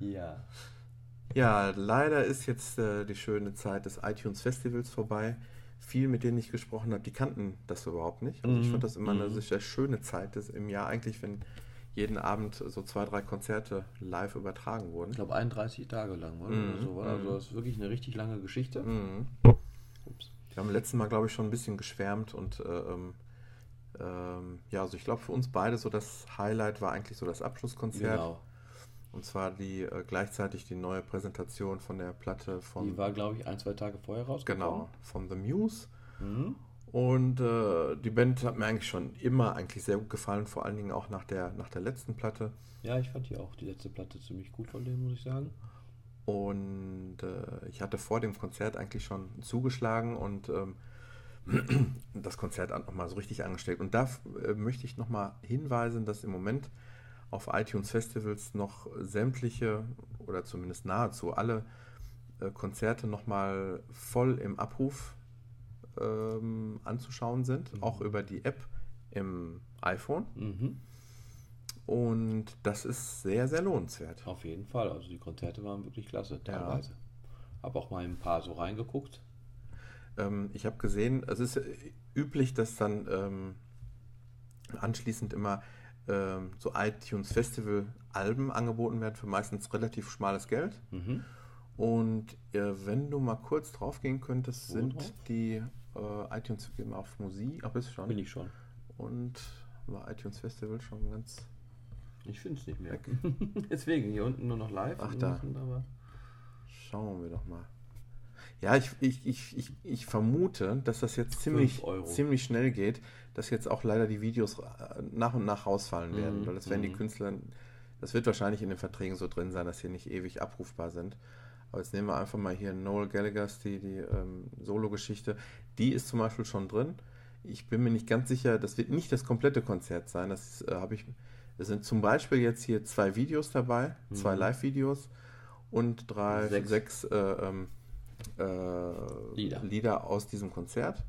ja. Ja, leider ist jetzt äh, die schöne Zeit des iTunes Festivals vorbei. Viele, mit denen ich gesprochen habe, die kannten das überhaupt nicht. Also mhm. ich fand das immer eine mhm. sehr schöne Zeit des, im Jahr eigentlich, wenn jeden Abend so zwei, drei Konzerte live übertragen wurden. Ich glaube 31 Tage lang, oder? Mhm. so, Also mhm. das ist wirklich eine richtig lange Geschichte. Mhm. Ups. Wir haben letzten Mal, glaube ich, schon ein bisschen geschwärmt und äh, ähm, ähm, ja, also ich glaube für uns beide so das Highlight war eigentlich so das Abschlusskonzert. Genau. Und zwar die äh, gleichzeitig die neue Präsentation von der Platte von. Die war, glaube ich, ein, zwei Tage vorher rausgekommen. Genau, von The Muse. Mhm. Und äh, die Band hat mir eigentlich schon immer eigentlich sehr gut gefallen, vor allen Dingen auch nach der, nach der letzten Platte. Ja, ich fand die auch, die letzte Platte ziemlich gut von denen, muss ich sagen. Und äh, ich hatte vor dem Konzert eigentlich schon zugeschlagen und ähm, das Konzert nochmal so richtig angestellt. Und da äh, möchte ich nochmal hinweisen, dass im Moment auf iTunes Festivals noch sämtliche oder zumindest nahezu alle äh, Konzerte nochmal voll im Abruf ähm, anzuschauen sind, mhm. auch über die App im iPhone. Mhm. Und das ist sehr, sehr lohnenswert. Auf jeden Fall. Also die Konzerte waren wirklich klasse, teilweise. Ja. Habe auch mal ein paar so reingeguckt. Ähm, ich habe gesehen, es ist üblich, dass dann ähm, anschließend immer ähm, so iTunes Festival Alben angeboten werden für meistens relativ schmales Geld. Mhm. Und äh, wenn du mal kurz drauf gehen könntest, sind drauf? die äh, iTunes auf Musik. Ach, bist du schon? Bin ich schon. Und war iTunes Festival schon ganz. Ich finde es nicht mehr. Deswegen hier unten nur noch live. Ach da. aber Schauen wir doch mal. Ja, ich, ich, ich, ich, ich vermute, dass das jetzt ziemlich, ziemlich schnell geht, dass jetzt auch leider die Videos äh, nach und nach rausfallen werden, mhm. weil das werden die mhm. Künstler, das wird wahrscheinlich in den Verträgen so drin sein, dass hier nicht ewig abrufbar sind. Aber jetzt nehmen wir einfach mal hier Noel Gallagher's, die, die ähm, Solo-Geschichte. Die ist zum Beispiel schon drin. Ich bin mir nicht ganz sicher, das wird nicht das komplette Konzert sein. Das äh, habe ich. Es sind zum Beispiel jetzt hier zwei Videos dabei, mhm. zwei Live-Videos und drei, sechs, sechs äh, ähm, äh, Lieder. Lieder. aus diesem Konzert.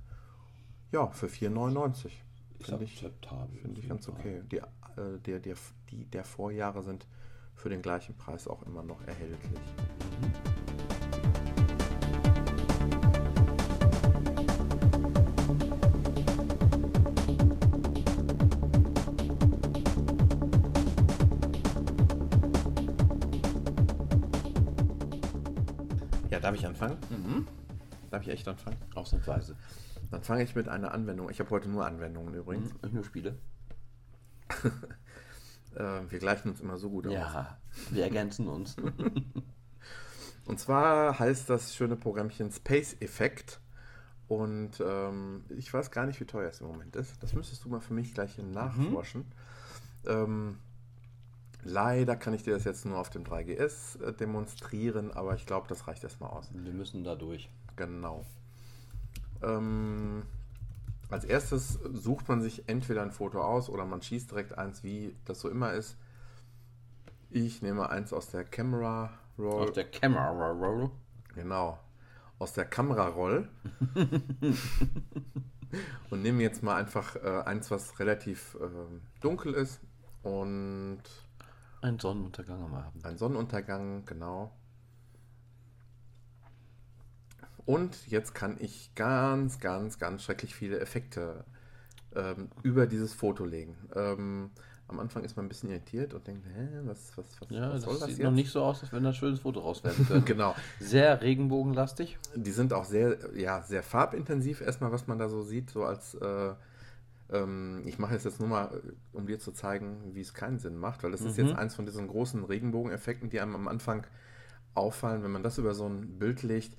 Ja, für 4,99. Finde ich, find ich ganz okay. Die, äh, der, der, die der Vorjahre sind für den gleichen Preis auch immer noch erhältlich. Ja, darf ich anfangen? Mhm. Darf ich echt anfangen? Ausnahmsweise. Dann fange ich mit einer Anwendung. Ich habe heute nur Anwendungen übrigens. Mhm, nur Spiele. Äh, wir gleichen uns immer so gut aus. Ja, wir ergänzen uns. und zwar heißt das schöne Programmchen Space Effect. Und ähm, ich weiß gar nicht, wie teuer es im Moment ist. Das müsstest du mal für mich gleich nachforschen. Mhm. Ähm, leider kann ich dir das jetzt nur auf dem 3GS äh, demonstrieren, aber ich glaube, das reicht erstmal aus. Wir müssen da durch. Genau. Ähm, als erstes sucht man sich entweder ein Foto aus oder man schießt direkt eins, wie das so immer ist. Ich nehme eins aus der Camera Roll. Aus der Camera Roll. Genau. Aus der Kamera Roll. und nehme jetzt mal einfach äh, eins, was relativ äh, dunkel ist. Und. Ein Sonnenuntergang am Abend. Ein Sonnenuntergang, genau. Und jetzt kann ich ganz, ganz, ganz schrecklich viele Effekte ähm, über dieses Foto legen. Ähm, am Anfang ist man ein bisschen irritiert und denkt, hä, was, was, was, ja, was soll das, das sieht jetzt? noch nicht so aus, als wenn da ein schönes Foto raus werden könnte. genau. Sehr regenbogenlastig. Die sind auch sehr, ja, sehr farbintensiv erstmal, was man da so sieht, so als äh, ähm, ich mache es jetzt nur mal, um dir zu zeigen, wie es keinen Sinn macht, weil das mhm. ist jetzt eins von diesen großen Regenbogeneffekten, die einem am Anfang auffallen, wenn man das über so ein Bild legt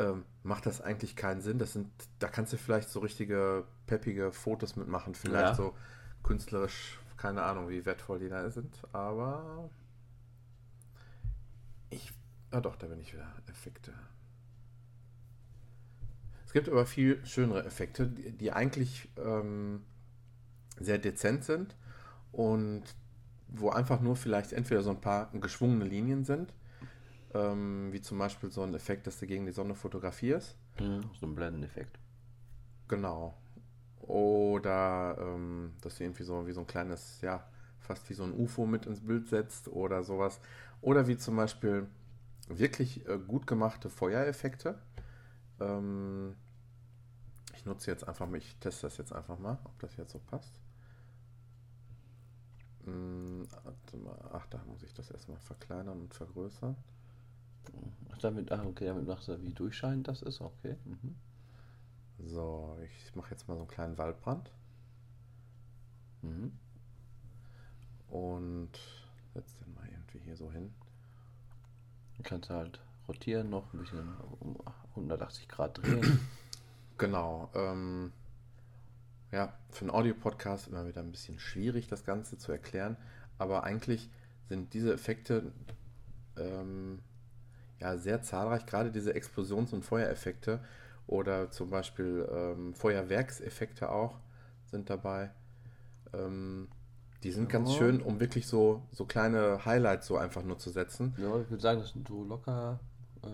ähm, macht das eigentlich keinen Sinn. Das sind, da kannst du vielleicht so richtige peppige Fotos mitmachen, vielleicht ja. so künstlerisch, keine Ahnung, wie wertvoll die da sind, aber ich, ah doch, da bin ich wieder Effekte. Es gibt aber viel schönere Effekte, die, die eigentlich ähm, sehr dezent sind und wo einfach nur vielleicht entweder so ein paar geschwungene Linien sind ähm, wie zum Beispiel so ein Effekt, dass du gegen die Sonne fotografierst. Mhm, so ein Blendeneffekt. Genau. Oder ähm, dass du irgendwie so wie so ein kleines, ja, fast wie so ein UFO mit ins Bild setzt oder sowas. Oder wie zum Beispiel wirklich äh, gut gemachte Feuereffekte. Ähm, ich nutze jetzt einfach mal, ich teste das jetzt einfach mal, ob das jetzt so passt. Hm, ach, da muss ich das erstmal verkleinern und vergrößern. Ach, damit, ah, okay, damit machst du, wie durchscheinend das ist, okay. Mhm. So, ich mache jetzt mal so einen kleinen Waldbrand. Mhm. Und setz den mal irgendwie hier so hin. Du kannst halt rotieren noch, ein bisschen um 180 Grad drehen. Genau. Ähm, ja, für einen Audio-Podcast immer wieder ein bisschen schwierig, das Ganze zu erklären. Aber eigentlich sind diese Effekte ähm, ja sehr zahlreich, gerade diese Explosions- und Feuereffekte oder zum Beispiel ähm, Feuerwerkseffekte auch sind dabei. Ähm, die sind ja. ganz schön, um wirklich so, so kleine Highlights so einfach nur zu setzen. Ja, ich würde sagen, das sind so locker äh,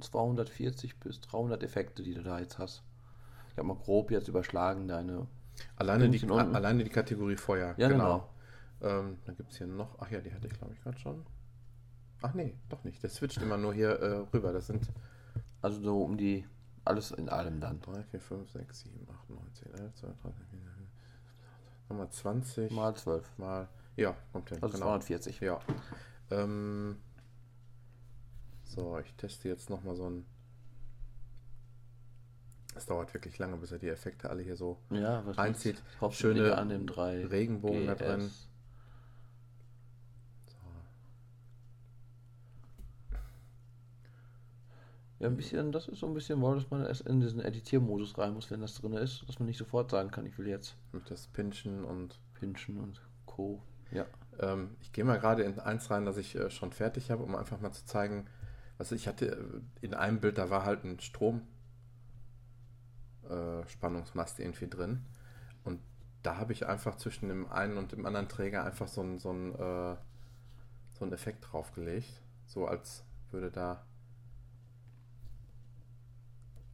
240 bis 300 Effekte, die du da jetzt hast. Ich habe mal grob jetzt überschlagen deine Alleine die, alleine die Kategorie Feuer. Ja, genau. genau. Ähm, dann gibt es hier noch. Ach ja, die hatte ich glaube ich gerade schon. Ach nee, doch nicht. Der switcht immer nur hier äh, rüber. Das sind. Also so um die. Alles in allem dann. 3, 4, 5, 6, 7, 8, 9, 10, 11, 12, 13, 14, 15, mal 20. Mal 12. Mal. Ja, kommt hin. Also genau. 240. Ja. Ähm, so, ich teste jetzt nochmal so ein. Es dauert wirklich lange, bis er die Effekte alle hier so ja, reinzieht. Schöne an den drei Regenbogen GS. da drin. Ja, ein bisschen, das ist so ein bisschen wow, dass man erst in diesen Editiermodus rein muss, wenn das drin ist, dass man nicht sofort sagen kann, ich will jetzt. Mit das Pinchen und. Pinchen und Co. Ja. Ähm, ich gehe mal gerade in eins rein, das ich äh, schon fertig habe, um einfach mal zu zeigen, was ich hatte. Äh, in einem Bild, da war halt ein Strom. Äh, irgendwie drin. Und da habe ich einfach zwischen dem einen und dem anderen Träger einfach so einen so äh, so einen Effekt draufgelegt. So als würde da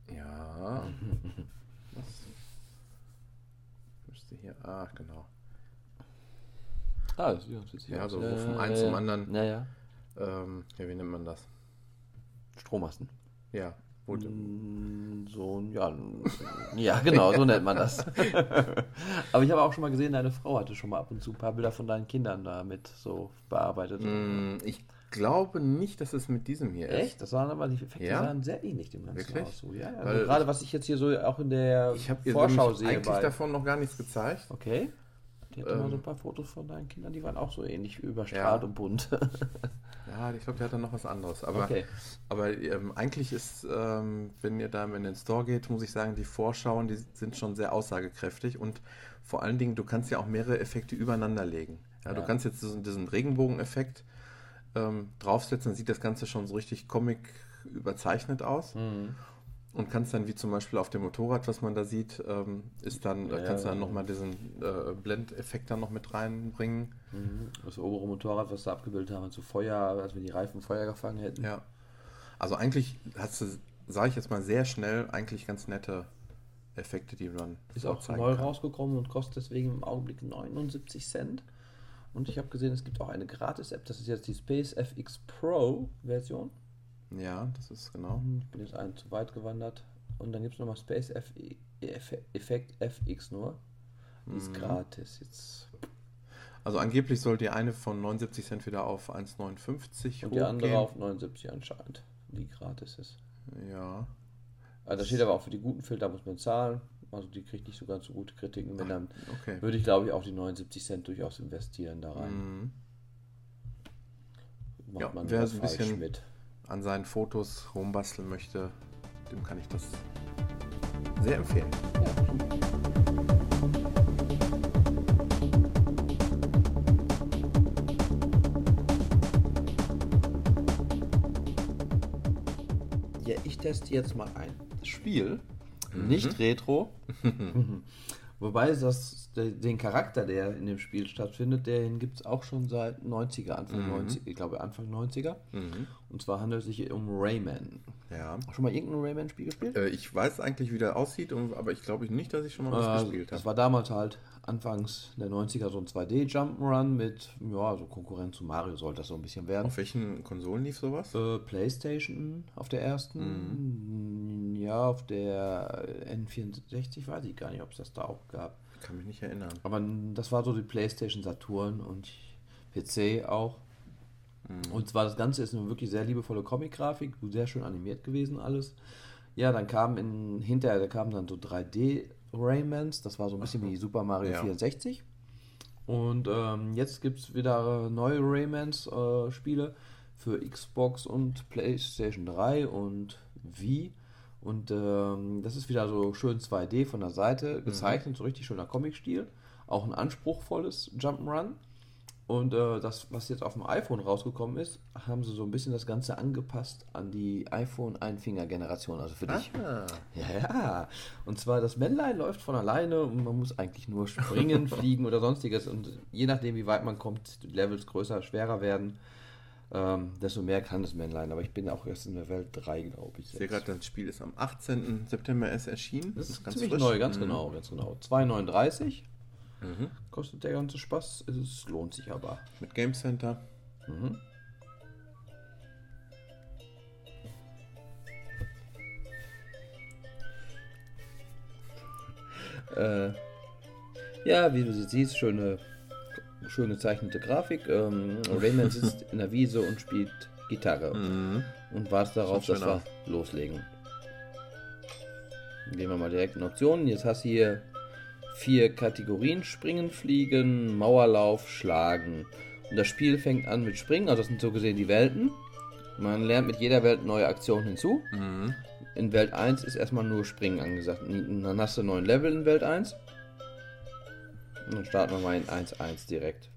ja. Was müsste hier. Ah, genau. Ah, das sieht Ja, so ja, vom einen ja, zum anderen. Ja, ja. Ähm, ja, wie nennt man das? Strommasten. Ja. Gut. Mm, so, ja, ja, genau, so nennt man das. Aber ich habe auch schon mal gesehen, deine Frau hatte schon mal ab und zu ein paar Bilder von deinen Kindern damit so bearbeitet. Mm, ich glaube nicht, dass es mit diesem hier ist. Echt? Das waren aber die Effekte ja? sahen sehr ähnlich dem ganzen Wirklich? Haus. So, ja, also gerade was ich jetzt hier so auch in der ich Vorschau sehe. Ich habe eigentlich davon noch gar nichts gezeigt. Okay. Die hatte ähm, mal so ein paar Fotos von deinen Kindern, die waren auch so ähnlich überstrahlt ja. und bunt. ja, ich glaube, der hat dann noch was anderes. Aber, okay. aber ähm, eigentlich ist, ähm, wenn ihr da in den Store geht, muss ich sagen, die Vorschauen, die sind schon sehr aussagekräftig und vor allen Dingen, du kannst ja auch mehrere Effekte übereinander legen. Ja, ja. Du kannst jetzt diesen, diesen Regenbogeneffekt ähm, draufsetzen, dann sieht das Ganze schon so richtig Comic überzeichnet aus. Mhm. Und kannst dann, wie zum Beispiel auf dem Motorrad, was man da sieht, ähm, ist dann, ja, kannst du dann nochmal diesen äh, Blendeffekt dann noch mit reinbringen. Mhm. Das obere Motorrad, was da abgebildet haben, zu Feuer, als wir die Reifen Feuer gefangen hätten. Ja. Also eigentlich hast du, sage ich jetzt mal, sehr schnell eigentlich ganz nette Effekte, die man Ist auch neu kann. rausgekommen und kostet deswegen im Augenblick 79 Cent. Und ich habe gesehen, es gibt auch eine Gratis-App. Das ist jetzt die Space FX Pro Version. Ja, das ist genau. Hm, ich bin jetzt einen zu weit gewandert. Und dann gibt es nochmal Space F Effekt FX nur. Die ist mhm. gratis. Jetzt. Also angeblich soll die eine von 79 Cent wieder auf 1,59 Und die andere auf 79 anscheinend, die gratis ist. Ja. Also da steht aber auch für die guten Filter muss man zahlen. Also die kriegt nicht so ganz so gute Kritiken. Wenn dann okay. würde ich glaube ich auch die 79 Cent durchaus investieren da rein. Mhm. Macht ja, man wer so ein bisschen mit. An seinen Fotos rumbasteln möchte, dem kann ich das sehr empfehlen. Ja, ich teste jetzt mal ein Spiel, mhm. nicht Retro. Wobei das, den Charakter, der in dem Spiel stattfindet, den gibt es auch schon seit 90er, Anfang mhm. 90 ich glaube Anfang 90er. Mhm. Und zwar handelt es sich um Rayman. Ja. Schon mal irgendein Rayman-Spiel gespielt? Äh, ich weiß eigentlich, wie der aussieht, aber ich glaube nicht, dass ich schon mal was äh, gespielt habe. Das war damals halt anfangs der 90er so ein 2D-Jump'n'Run mit, ja, so Konkurrent zu Mario sollte das so ein bisschen werden. Auf welchen Konsolen lief sowas? Äh, Playstation auf der ersten. Mhm. Ja, auf der N64 weiß ich gar nicht, ob es das da auch gab. Kann mich nicht erinnern. Aber das war so die Playstation Saturn und PC auch. Mhm. Und zwar das Ganze ist eine wirklich sehr liebevolle Comic-Grafik, sehr schön animiert gewesen alles. Ja, dann kam in, hinterher, da kamen dann so 3D Raymans, das war so ein bisschen wie Super Mario ja. 64. Und ähm, jetzt gibt es wieder neue Raymans-Spiele äh, für Xbox und PlayStation 3 und Wii. Und ähm, das ist wieder so schön 2D von der Seite gezeichnet, mhm. so richtig schöner Comic-Stil. Auch ein anspruchsvolles Jump'n'Run. Und äh, das, was jetzt auf dem iPhone rausgekommen ist, haben sie so ein bisschen das Ganze angepasst an die iPhone-Einfinger-Generation, also für dich. Ah. Ja, ja. Und zwar, das Männlein läuft von alleine und man muss eigentlich nur springen, fliegen oder sonstiges. Und je nachdem, wie weit man kommt, die Levels größer, schwerer werden. ähm, desto mehr kann das Männlein. Aber ich bin auch erst in der Welt 3, glaube ich. Ich sehe gerade, das Spiel ist am 18. September erst erschienen. Das, das ist, ganz ziemlich frisch. neu, ganz mhm. genau, ganz genau. 2,39 mhm. kostet der ganze Spaß. Es lohnt sich aber. Mit Game Center. Mhm. Äh, ja, wie du siehst, schöne, schön gezeichnete Grafik. Ähm, Rayman sitzt in der Wiese und spielt Gitarre mhm. und wartet darauf, dass wir loslegen. Gehen wir mal direkt in Optionen. Jetzt hast du hier vier Kategorien: Springen, Fliegen, Mauerlauf, Schlagen. Und das Spiel fängt an mit Springen, also das sind so gesehen die Welten. Man lernt mit jeder Welt neue Aktionen hinzu. Mhm. In Welt 1 ist erstmal nur Springen angesagt. Und dann hast du neun Level in Welt 1. Und dann starten wir mal in 1-1 direkt.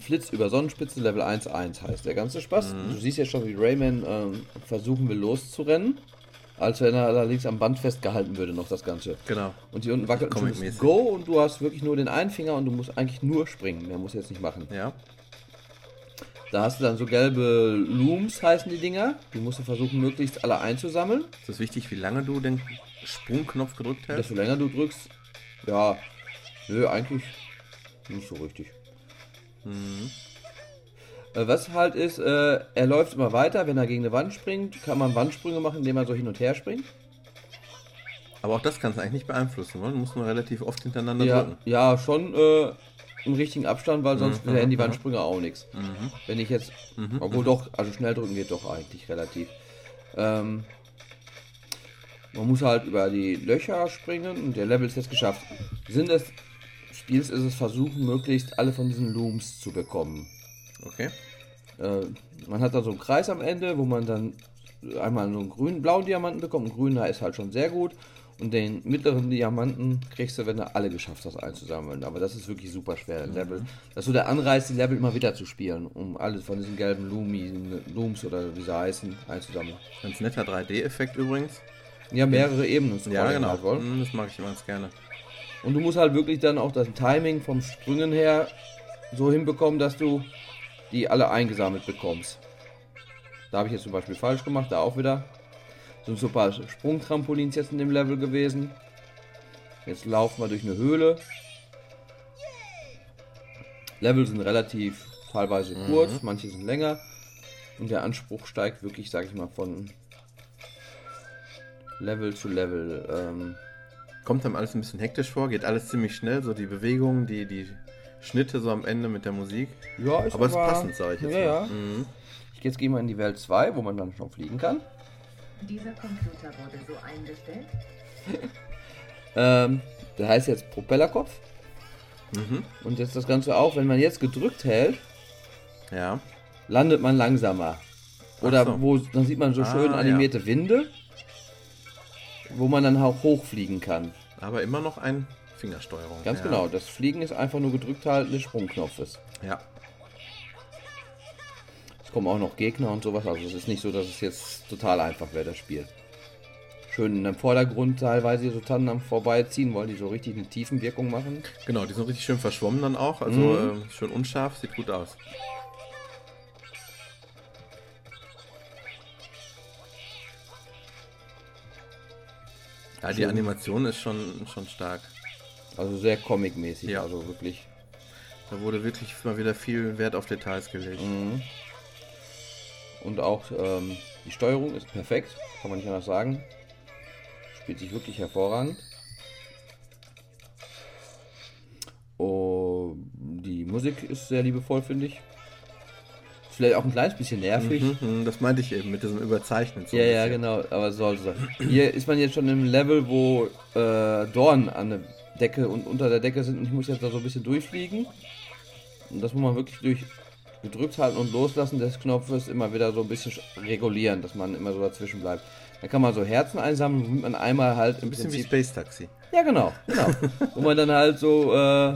Flitz über Sonnenspitze Level 1-1 heißt der ganze Spaß. Mhm. Du siehst ja schon, wie Rayman ähm, versuchen will loszurennen. Als wenn er allerdings am Band festgehalten würde, noch das Ganze. Genau. Und hier unten wackelt ein Go und du hast wirklich nur den einen Finger und du musst eigentlich nur springen. Mehr muss jetzt nicht machen. Ja. Da hast du dann so gelbe Looms, heißen die Dinger. Die musst du versuchen, möglichst alle einzusammeln. Ist das wichtig, wie lange du den Sprungknopf gedrückt hast? Desto länger du drückst, ja, nö, eigentlich nicht so richtig. Mhm. Äh, was halt ist, äh, er läuft immer weiter, wenn er gegen eine Wand springt, kann man Wandsprünge machen, indem er so hin und her springt. Aber auch das kannst du eigentlich nicht beeinflussen, oder? Du musst nur relativ oft hintereinander ja, drücken. Ja, schon. Äh, im richtigen Abstand, weil sonst mhm. wären die Wandsprünge auch nichts. Mhm. Wenn ich jetzt, mhm. obwohl doch, also schnell drücken geht doch eigentlich relativ. Ähm, man muss halt über die Löcher springen und der Level ist jetzt geschafft. Sinn des Spiels ist es versuchen, möglichst alle von diesen Looms zu bekommen. Okay. Äh, man hat da so einen Kreis am Ende, wo man dann einmal so einen grünen, blauen Diamanten bekommt. Ein grüner ist halt schon sehr gut. Und den mittleren Diamanten kriegst du, wenn du alle geschafft hast einzusammeln. Aber das ist wirklich super schwer, mhm. Level. Das ist so der Anreiz, die Level immer wieder zu spielen, um alles von diesen gelben Lumi, Looms oder wie sie heißen, einzusammeln. Ganz netter 3D-Effekt übrigens. Ja, mehrere Ebenen. Ja, genau. Halt mhm, das mag ich immer ganz gerne. Und du musst halt wirklich dann auch das Timing vom Sprüngen her so hinbekommen, dass du die alle eingesammelt bekommst. Da habe ich jetzt zum Beispiel falsch gemacht, da auch wieder. Sind so ein paar Sprungtrampolins jetzt in dem Level gewesen. Jetzt laufen wir durch eine Höhle. Level sind relativ teilweise mhm. kurz, manche sind länger. Und der Anspruch steigt wirklich, sag ich mal, von Level zu Level. Ähm, Kommt dann alles ein bisschen hektisch vor, geht alles ziemlich schnell, so die Bewegungen, die, die Schnitte so am Ende mit der Musik. Ja, ist aber, aber ist passend, sage ich jetzt. Ja, mal. ja. Mhm. Ich jetzt gehen wir in die Welt 2, wo man dann schon fliegen kann. Dieser Computer wurde so eingestellt. ähm, der heißt jetzt Propellerkopf. Mhm. Und jetzt das Ganze auch, wenn man jetzt gedrückt hält, ja. landet man langsamer. Oder so. wo, dann sieht man so ah, schön animierte ja. Winde, wo man dann auch hochfliegen kann. Aber immer noch ein Fingersteuerung. Ganz ja. genau, das Fliegen ist einfach nur gedrückt halten des Sprungknopfes. Ja kommen auch noch Gegner und sowas. Also es ist nicht so, dass es jetzt total einfach wäre, das Spiel. Schön im Vordergrund teilweise so Tannen am Vorbeiziehen, weil die so richtig eine Tiefenwirkung machen. Genau, die sind richtig schön verschwommen dann auch. Also mhm. äh, schön unscharf, sieht gut aus. Ja, die Animation ist schon, schon stark. Also sehr comic-mäßig, ja. also wirklich. Da wurde wirklich mal wieder viel Wert auf Details gelegt. Mhm. Und auch ähm, die Steuerung ist perfekt, kann man nicht anders sagen. Spielt sich wirklich hervorragend. Oh, die Musik ist sehr liebevoll, finde ich. Ist vielleicht auch ein kleines bisschen nervig. Mhm, mhm das meinte ich eben mit diesem Überzeichnen. So ja, ja, genau, aber sollte sein. Hier ist man jetzt schon im Level, wo äh, Dornen an der Decke und unter der Decke sind und ich muss jetzt da so ein bisschen durchfliegen. Und das muss man wirklich durch gedrückt halten und loslassen des Knopfes immer wieder so ein bisschen regulieren, dass man immer so dazwischen bleibt. Dann kann man so Herzen einsammeln, womit man einmal halt ein bisschen Prinzip, wie Space Taxi. Ja, genau, genau. Wo man dann halt so äh,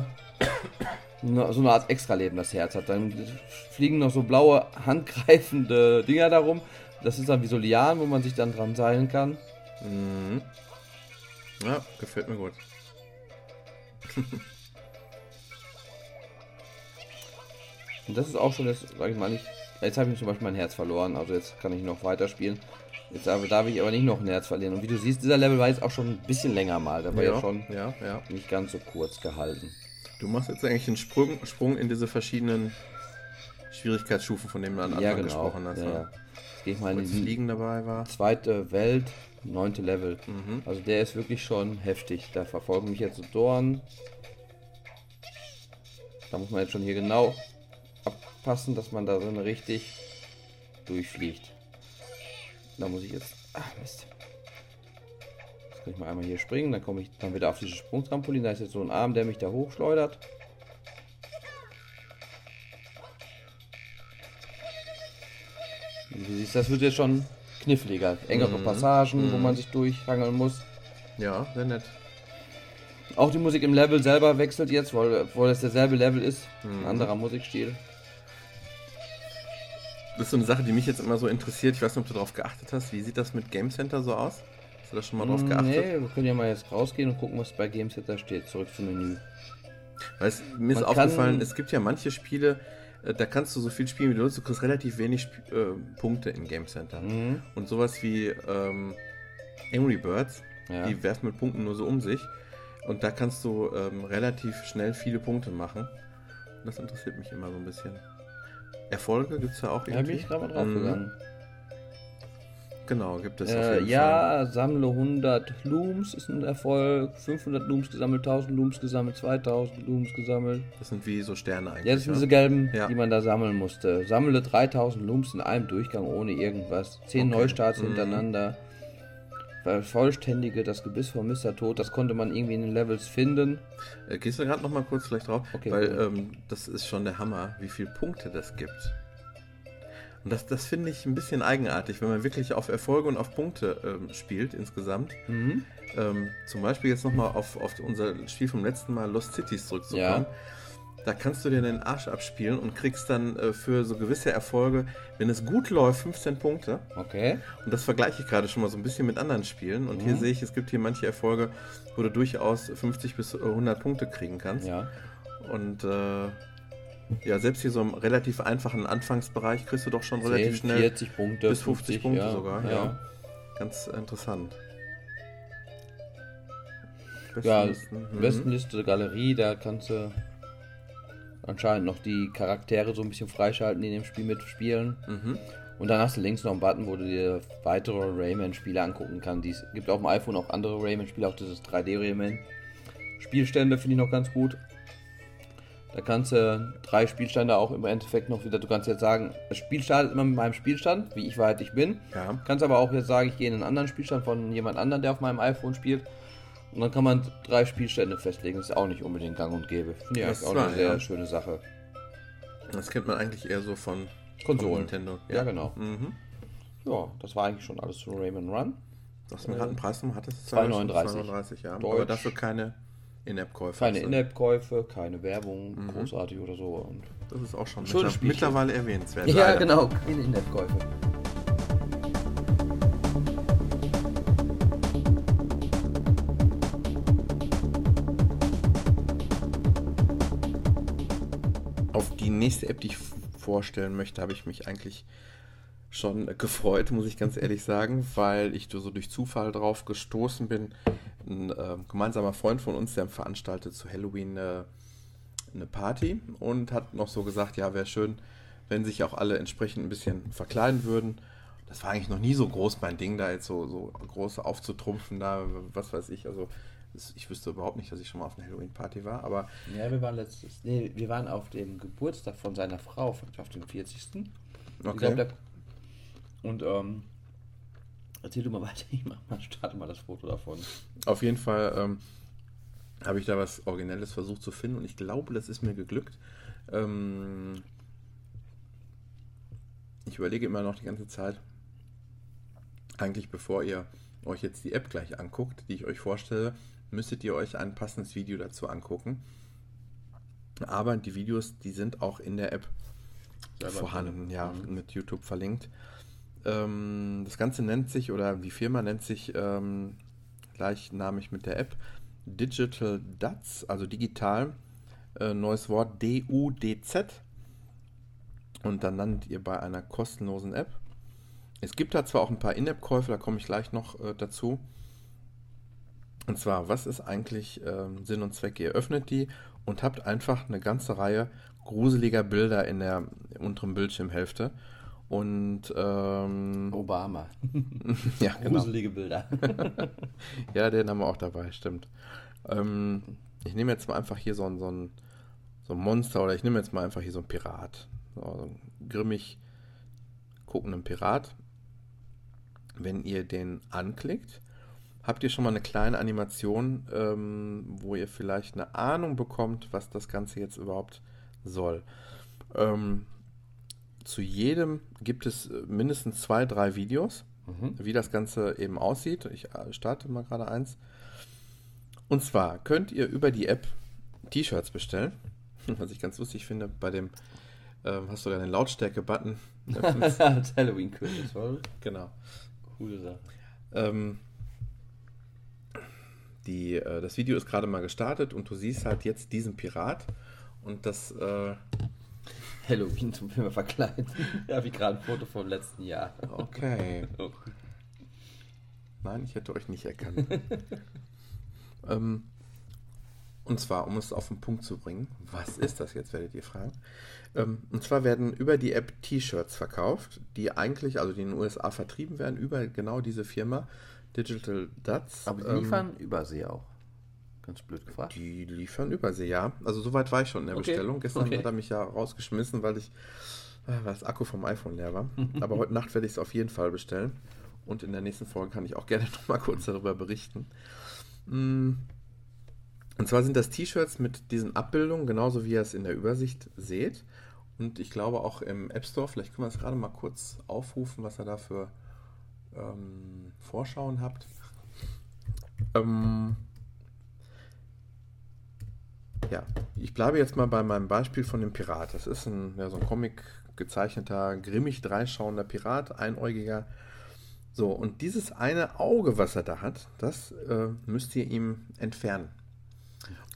so eine Art Extraleben das Herz hat. Dann fliegen noch so blaue handgreifende Dinger darum. Das ist dann wie so Lianen, wo man sich dann dran seilen kann. Mhm. Ja, gefällt mir gut. Und das ist auch schon, jetzt sag ich mal nicht, jetzt habe ich zum Beispiel mein Herz verloren, also jetzt kann ich noch weiterspielen. Jetzt aber darf ich aber nicht noch ein Herz verlieren. Und wie du siehst, dieser Level war jetzt auch schon ein bisschen länger mal. Da war ja, ja schon ja, ja. nicht ganz so kurz gehalten. Du machst jetzt eigentlich einen Sprung, Sprung in diese verschiedenen Schwierigkeitsstufen, von denen du am Anfang ja, genau. gesprochen hast. Ja, ja. Jetzt gehe ich mal in die Fliegen dabei war. Zweite Welt, neunte Level. Mhm. Also der ist wirklich schon heftig. Da verfolgen mich jetzt so Dorn. Da muss man jetzt schon hier genau abpassen, dass man da drin richtig durchfliegt. Da muss ich jetzt. Ach Mist. Jetzt kann ich mal einmal hier springen, dann komme ich dann wieder auf dieses Sprungtrampolin. Da ist jetzt so ein Arm, der mich da hochschleudert. Du siehst, das wird jetzt schon kniffliger. Engere mhm. Passagen, mhm. wo man sich durchhangeln muss. Ja, sehr nett. Auch die Musik im Level selber wechselt jetzt, weil, obwohl es derselbe Level ist. Mhm. Ein anderer Musikstil. Das ist so eine Sache, die mich jetzt immer so interessiert. Ich weiß nicht, ob du darauf geachtet hast. Wie sieht das mit Game Center so aus? Hast du da schon mal drauf geachtet? Nee, wir können ja mal jetzt rausgehen und gucken, was bei Game Center steht. Zurück zum Menü. Weil es, mir ist Man aufgefallen, es gibt ja manche Spiele, da kannst du so viel spielen, wie du willst. Du kriegst relativ wenig äh, Punkte im Game Center. Mhm. Und sowas wie ähm, Angry Birds, ja. die werfen mit Punkten nur so um sich. Und da kannst du ähm, relativ schnell viele Punkte machen. Das interessiert mich immer so ein bisschen. Erfolge gibt es ja auch irgendwie. Da bin ich gerade mal drauf mhm. Genau, gibt es äh, Ja, Fall. sammle 100 Looms ist ein Erfolg. 500 Looms gesammelt, 1000 Looms gesammelt, 2000 Looms gesammelt. Das sind wie so Sterne eigentlich. Ja, das sind diese gelben, ja. die man da sammeln musste. Sammle 3000 Looms in einem Durchgang ohne irgendwas. 10 okay. Neustarts mhm. hintereinander vervollständige das Gebiss von Mr. Tod. Das konnte man irgendwie in den Levels finden. Äh, gehst du gerade noch mal kurz vielleicht drauf? Okay, weil ähm, das ist schon der Hammer, wie viele Punkte das gibt. Und das, das finde ich ein bisschen eigenartig, wenn man wirklich auf Erfolge und auf Punkte ähm, spielt insgesamt. Mhm. Ähm, zum Beispiel jetzt nochmal auf, auf unser Spiel vom letzten Mal Lost Cities zurückzukommen. Ja da kannst du dir den Arsch abspielen und kriegst dann äh, für so gewisse Erfolge, wenn es gut läuft, 15 Punkte. Okay. Und das vergleiche ich gerade schon mal so ein bisschen mit anderen Spielen. Und mhm. hier sehe ich, es gibt hier manche Erfolge, wo du durchaus 50 bis 100 Punkte kriegen kannst. Ja. Und äh, ja, selbst hier so im relativ einfachen Anfangsbereich kriegst du doch schon 10, relativ schnell 40 Punkte, bis 50, 50 Punkte ja, sogar. Ja. ja. Ganz interessant. Bestenliste, ja, mhm. Bestenliste Galerie, da kannst du anscheinend noch die Charaktere so ein bisschen freischalten, die in dem Spiel mitspielen. Mhm. Und dann hast du links noch einen Button, wo du dir weitere Rayman-Spiele angucken kannst. Es gibt auf dem iPhone auch andere Rayman-Spiele, auch dieses 3D-Rayman. Spielstände finde ich noch ganz gut. Da kannst du drei Spielstände auch im Endeffekt noch wieder, du kannst jetzt sagen, das Spiel startet immer mit meinem Spielstand, wie ich weit ich bin. Ja. Kannst aber auch jetzt sagen, ich gehe in einen anderen Spielstand von jemand anderem, der auf meinem iPhone spielt. Und dann kann man drei Spielstände festlegen. Das ist auch nicht unbedingt gang und gäbe. Finde ich auch eine sehr ja. schöne Sache. Das kennt man eigentlich eher so von Konsolen. Nintendo. Ja, ja genau. Mhm. Ja, das war eigentlich schon alles zu Rayman Run. Was mir gerade einen Preis noch hattest? 2,39. ja. Deutsch. Aber dafür keine In-App-Käufe. Keine also. In-App-Käufe, keine Werbung, mhm. großartig oder so. Und das ist auch schon mittler mittlerweile erwähnenswert. Ja, leider. genau, keine In-App-Käufe. nächste App, die ich vorstellen möchte, habe ich mich eigentlich schon gefreut, muss ich ganz ehrlich sagen, weil ich so durch Zufall drauf gestoßen bin. Ein äh, gemeinsamer Freund von uns, der veranstaltet zu Halloween äh, eine Party und hat noch so gesagt, ja, wäre schön, wenn sich auch alle entsprechend ein bisschen verkleiden würden. Das war eigentlich noch nie so groß mein Ding, da jetzt so, so groß aufzutrumpfen, da, was weiß ich. Also ich wüsste überhaupt nicht, dass ich schon mal auf einer Halloween-Party war, aber. Ja, wir waren letztes. Nee, wir waren auf dem Geburtstag von seiner Frau, auf dem 40. Okay. Glaub, und ähm, erzähl du mal weiter, ich mach mal, starte mal das Foto davon. Auf jeden Fall ähm, habe ich da was Originelles versucht zu finden und ich glaube, das ist mir geglückt. Ähm, ich überlege immer noch die ganze Zeit, eigentlich bevor ihr euch jetzt die App gleich anguckt, die ich euch vorstelle, müsstet ihr euch ein passendes Video dazu angucken. Aber die Videos, die sind auch in der App Selber vorhanden, ja, mhm. mit YouTube verlinkt. Ähm, das Ganze nennt sich, oder die Firma nennt sich ähm, gleichnamig mit der App Digital Duds, also digital, äh, neues Wort D-U-D-Z. Und dann landet ihr bei einer kostenlosen App. Es gibt da zwar auch ein paar In-App-Käufe, da komme ich gleich noch äh, dazu. Und zwar, was ist eigentlich äh, Sinn und Zweck? Ihr öffnet die und habt einfach eine ganze Reihe gruseliger Bilder in der unteren Bildschirmhälfte. Und ähm, Obama. ja, genau. Gruselige Bilder. ja, den haben wir auch dabei, stimmt. Ähm, ich nehme jetzt mal einfach hier so ein, so, ein, so ein Monster oder ich nehme jetzt mal einfach hier so ein Pirat. So, so einen grimmig guckenden Pirat. Wenn ihr den anklickt, habt ihr schon mal eine kleine Animation, ähm, wo ihr vielleicht eine Ahnung bekommt, was das Ganze jetzt überhaupt soll. Ähm, zu jedem gibt es äh, mindestens zwei, drei Videos, mhm. wie das Ganze eben aussieht. Ich äh, starte mal gerade eins. Und zwar könnt ihr über die App T-Shirts bestellen. Was ich ganz lustig finde, bei dem ähm, hast du ja den Lautstärke-Button. Halloween Quiz, Genau. Coole Sache. Ähm, die, äh, das Video ist gerade mal gestartet und du siehst halt jetzt diesen Pirat und das äh, Halloween zum Film verkleiden. ja, wie gerade ein Foto vom letzten Jahr. Okay. Oh. Nein, ich hätte euch nicht erkannt. ähm, und zwar, um es auf den Punkt zu bringen, was ist das jetzt, werdet ihr fragen. Ähm, und zwar werden über die App T-Shirts verkauft, die eigentlich, also die in den USA vertrieben werden, über genau diese Firma, Digital Duds. Aber die liefern ähm, Übersee auch. Ganz blöd gefragt. Die liefern Übersee, ja. Also soweit war ich schon in der okay. Bestellung. Gestern okay. hat er mich ja rausgeschmissen, weil ich, äh, weil das Akku vom iPhone leer war. Aber heute Nacht werde ich es auf jeden Fall bestellen. Und in der nächsten Folge kann ich auch gerne noch mal kurz darüber berichten. Mm. Und zwar sind das T-Shirts mit diesen Abbildungen, genauso wie ihr es in der Übersicht seht. Und ich glaube auch im App Store, vielleicht können wir es gerade mal kurz aufrufen, was ihr da für ähm, Vorschauen habt. Ähm, ja, ich bleibe jetzt mal bei meinem Beispiel von dem Pirat. Das ist ein, ja, so ein Comic gezeichneter, grimmig dreischauender Pirat, einäugiger. So, und dieses eine Auge, was er da hat, das äh, müsst ihr ihm entfernen.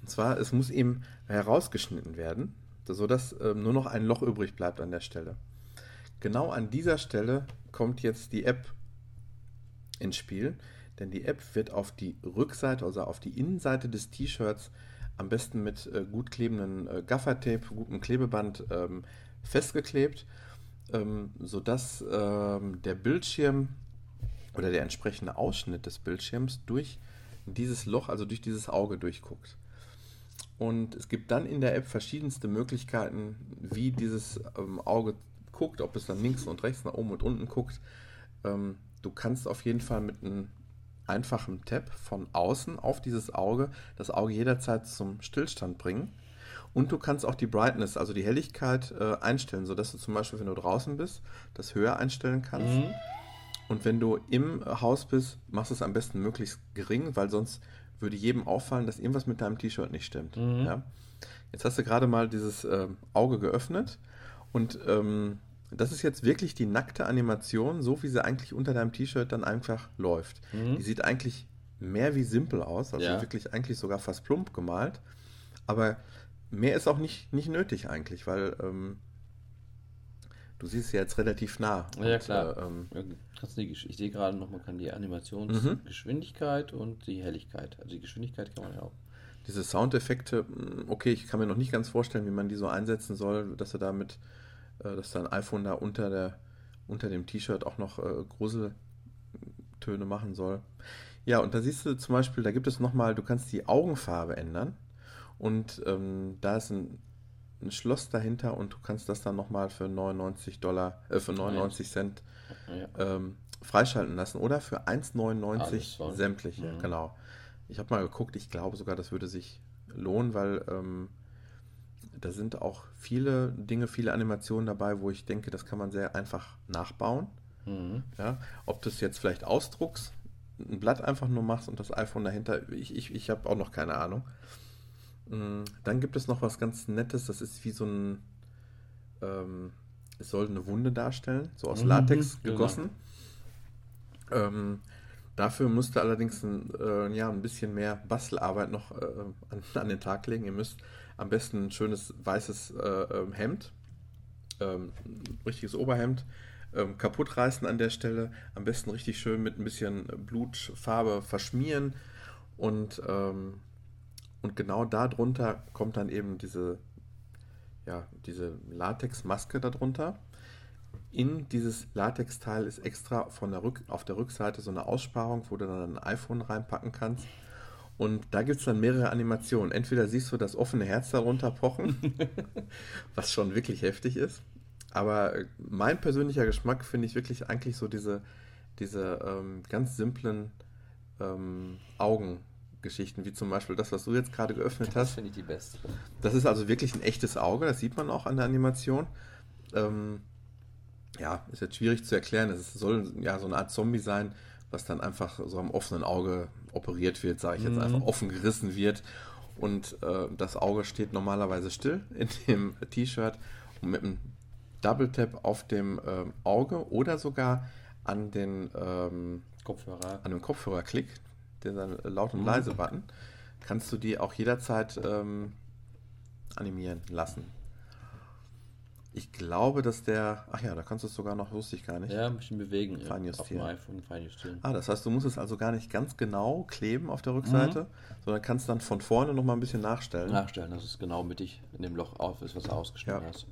Und zwar, es muss ihm herausgeschnitten werden, sodass äh, nur noch ein Loch übrig bleibt an der Stelle. Genau an dieser Stelle kommt jetzt die App ins Spiel, denn die App wird auf die Rückseite, also auf die Innenseite des T-Shirts am besten mit äh, gut klebenden äh, Gaffertape, gutem Klebeband ähm, festgeklebt, ähm, sodass ähm, der Bildschirm oder der entsprechende Ausschnitt des Bildschirms durch dieses Loch, also durch dieses Auge durchguckt. Und es gibt dann in der App verschiedenste Möglichkeiten, wie dieses ähm, Auge guckt, ob es dann links und rechts, nach oben und unten guckt. Ähm, du kannst auf jeden Fall mit einem einfachen Tab von außen auf dieses Auge das Auge jederzeit zum Stillstand bringen. Und du kannst auch die Brightness, also die Helligkeit, äh, einstellen, sodass du zum Beispiel, wenn du draußen bist, das höher einstellen kannst. Mhm. Und wenn du im Haus bist, machst du es am besten möglichst gering, weil sonst würde jedem auffallen, dass irgendwas mit deinem T-Shirt nicht stimmt. Mhm. Ja? Jetzt hast du gerade mal dieses äh, Auge geöffnet und ähm, das ist jetzt wirklich die nackte Animation, so wie sie eigentlich unter deinem T-Shirt dann einfach läuft. Mhm. Die sieht eigentlich mehr wie simpel aus, also ja. wirklich eigentlich sogar fast plump gemalt. Aber mehr ist auch nicht, nicht nötig eigentlich, weil ähm, du siehst ja jetzt relativ nah. Ja, und, klar. Äh, ähm, ich sehe gerade noch, man kann die Animationsgeschwindigkeit mhm. und die Helligkeit. Also die Geschwindigkeit kann man ja auch. Diese Soundeffekte, mm, okay, ich kann mir noch nicht ganz vorstellen, wie man die so einsetzen soll, dass du damit dass dein iPhone da unter, der, unter dem T-Shirt auch noch äh, Gruseltöne machen soll. Ja, und da siehst du zum Beispiel, da gibt es nochmal, du kannst die Augenfarbe ändern und ähm, da ist ein, ein, Schloss dahinter und du kannst das dann nochmal für 99 Dollar, äh, für 99 Cent ja. ähm, freischalten lassen oder für 1,99 sämtliche, mhm. genau. Ich habe mal geguckt, ich glaube sogar, das würde sich lohnen, weil ähm, da sind auch viele Dinge, viele Animationen dabei, wo ich denke, das kann man sehr einfach nachbauen. Mhm. Ja, ob du es jetzt vielleicht ausdruckst, ein Blatt einfach nur machst und das iPhone dahinter, ich, ich, ich habe auch noch keine Ahnung. Mm, dann gibt es noch was ganz Nettes, das ist wie so ein, ähm, es soll eine Wunde darstellen, so aus mhm, Latex genau. gegossen. Genau. Ähm, dafür musste allerdings ein, äh, ja, ein bisschen mehr Bastelarbeit noch äh, an, an, den Tag legen. Ihr müsst am besten ein schönes weißes äh, ähm, Hemd ähm, richtiges Oberhemd ähm, kaputt reißen an der Stelle. Am besten richtig schön mit ein bisschen Blutfarbe verschmieren. Und, ähm, und genau darunter kommt dann eben diese, ja, diese Latexmaske darunter. In dieses Latexteil ist extra von der Rück auf der Rückseite so eine Aussparung, wo du dann ein iPhone reinpacken kannst. Und da gibt es dann mehrere Animationen. Entweder siehst du das offene Herz darunter pochen, was schon wirklich heftig ist. Aber mein persönlicher Geschmack finde ich wirklich eigentlich so diese, diese ähm, ganz simplen ähm, Augengeschichten, wie zum Beispiel das, was du jetzt gerade geöffnet das hast. Das finde ich die beste. Das ist also wirklich ein echtes Auge, das sieht man auch an der Animation. Ähm, ja, ist jetzt schwierig zu erklären. Es soll ja so eine Art Zombie sein, was dann einfach so am offenen Auge operiert wird, sage ich jetzt mhm. einfach, offen gerissen wird. Und äh, das Auge steht normalerweise still in dem T-Shirt und mit einem Double Tap auf dem äh, Auge oder sogar an den ähm, Kopfhörer. An dem Kopfhörerklick, der dann laut und mhm. leise Button, kannst du die auch jederzeit ähm, animieren lassen. Ich glaube, dass der. Ach ja, da kannst du es sogar noch, wusste ich gar nicht. Ja, ein bisschen bewegen. Feinjustieren. Auf dem iPhone feinjustieren. Ah, das heißt, du musst es also gar nicht ganz genau kleben auf der Rückseite, mhm. sondern kannst dann von vorne noch mal ein bisschen nachstellen. Nachstellen, dass es genau mittig in dem Loch auf ist, was du ausgeschnitten ja. hast.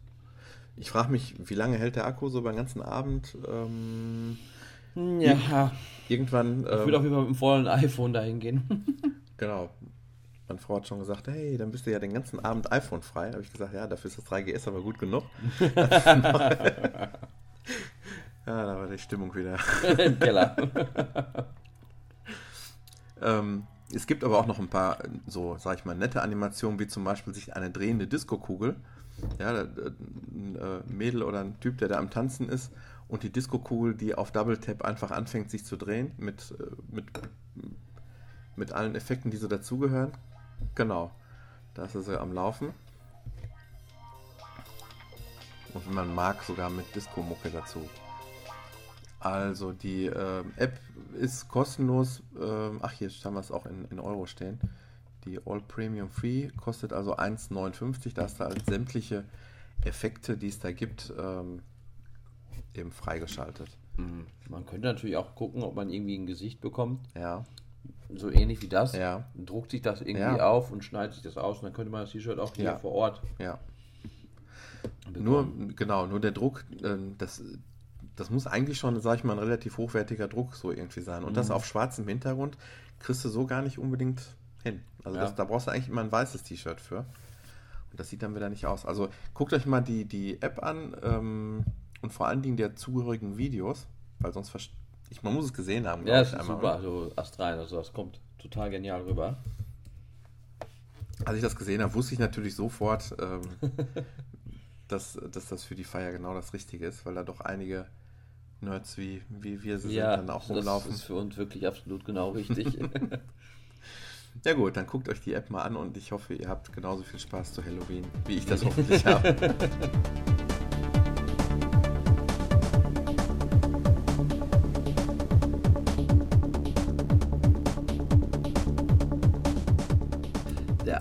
Ich frage mich, wie lange hält der Akku so beim ganzen Abend? Ähm, ja. Irgendwann. Ähm, ich würde auch immer mit dem vollen iPhone dahin gehen. genau. Meine Frau hat schon gesagt, hey, dann bist du ja den ganzen Abend iPhone frei. Da habe ich gesagt, ja, dafür ist das 3GS aber gut genug. ja, da war die Stimmung wieder. Im Keller. ähm, es gibt aber auch noch ein paar, so, sag ich mal, nette Animationen, wie zum Beispiel sich eine drehende Disco-Kugel. Ja, ein äh, Mädel oder ein Typ, der da am Tanzen ist und die Disco-Kugel, die auf Double Tap einfach anfängt, sich zu drehen, mit, äh, mit, mit allen Effekten, die so dazugehören. Genau. Da ist er am Laufen. Und wenn man mag, sogar mit Disco-Mucke dazu. Also die äh, App ist kostenlos. Äh, ach, hier haben wir es auch in, in Euro stehen. Die All Premium Free kostet also 1,59. Da hast du halt sämtliche Effekte, die es da gibt, ähm, eben freigeschaltet. Mhm. Man könnte natürlich auch gucken, ob man irgendwie ein Gesicht bekommt. Ja so ähnlich wie das, ja. druckt sich das irgendwie ja. auf und schneidet sich das aus und dann könnte man das T-Shirt auch hier ja. vor Ort. Ja. Nur, genau, nur der Druck, ähm, das, das muss eigentlich schon, sag ich mal, ein relativ hochwertiger Druck so irgendwie sein. Und mhm. das auf schwarzem Hintergrund kriegst du so gar nicht unbedingt hin. Also das, da brauchst du eigentlich immer ein weißes T-Shirt für. Und das sieht dann wieder nicht aus. Also guckt euch mal die, die App an ähm, und vor allen Dingen der zugehörigen Videos, weil sonst ich, man muss es gesehen haben. Ja, ist einmal, super. Also astrein, also das kommt total genial rüber. Als ich das gesehen habe, wusste ich natürlich sofort, ähm, dass, dass das für die Feier genau das Richtige ist, weil da doch einige Nerds wie, wie wir sie ja, sind dann auch rumlaufen. Das ist für uns wirklich absolut genau richtig. ja gut, dann guckt euch die App mal an und ich hoffe, ihr habt genauso viel Spaß zu Halloween, wie ich das hoffentlich habe.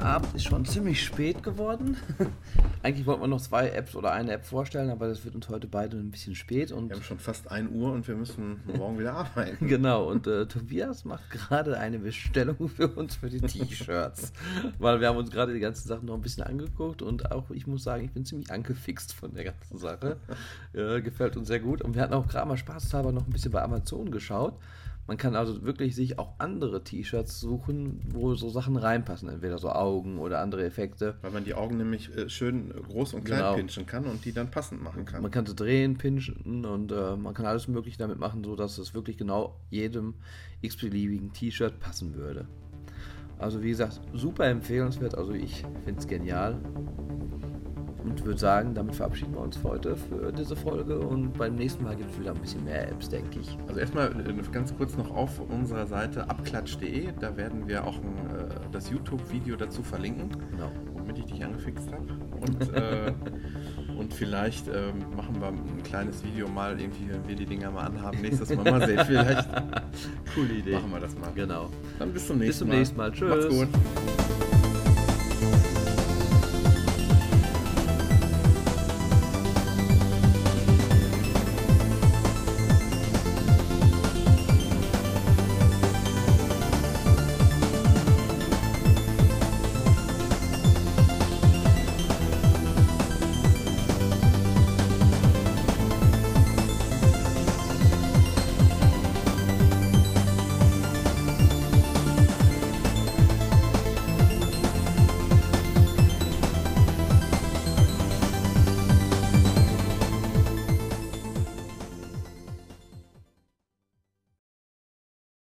Abend ist schon ziemlich spät geworden. Eigentlich wollten wir noch zwei Apps oder eine App vorstellen, aber das wird uns heute beide ein bisschen spät. Und wir haben schon fast 1 Uhr und wir müssen morgen wieder arbeiten. genau, und äh, Tobias macht gerade eine Bestellung für uns für die T-Shirts. Weil wir haben uns gerade die ganzen Sachen noch ein bisschen angeguckt und auch ich muss sagen, ich bin ziemlich angefixt von der ganzen Sache. Ja, gefällt uns sehr gut. Und wir hatten auch gerade mal spaßhalber noch ein bisschen bei Amazon geschaut. Man kann also wirklich sich auch andere T-Shirts suchen, wo so Sachen reinpassen, entweder so Augen oder andere Effekte. Weil man die Augen nämlich äh, schön groß und klein genau. pinchen kann und die dann passend machen kann. Man kann sie drehen, pinchen und äh, man kann alles Mögliche damit machen, sodass es wirklich genau jedem x-beliebigen T-Shirt passen würde. Also wie gesagt, super empfehlenswert. Also ich finde es genial. Und würde sagen, damit verabschieden wir uns für heute für diese Folge und beim nächsten Mal gibt es wieder ein bisschen mehr Apps, denke ich. Also erstmal äh, ganz kurz noch auf unserer Seite abklatsch.de, da werden wir auch ein, äh, das YouTube-Video dazu verlinken, genau. womit ich dich angefixt habe. Und, äh, und vielleicht äh, machen wir ein kleines Video mal, irgendwie, wenn wir die Dinger mal anhaben, nächstes Mal mal sehen. Vielleicht. Coole Idee. Machen wir das mal. Genau. Dann bis zum nächsten Mal. Bis zum nächsten Mal. Tschüss. Macht's gut.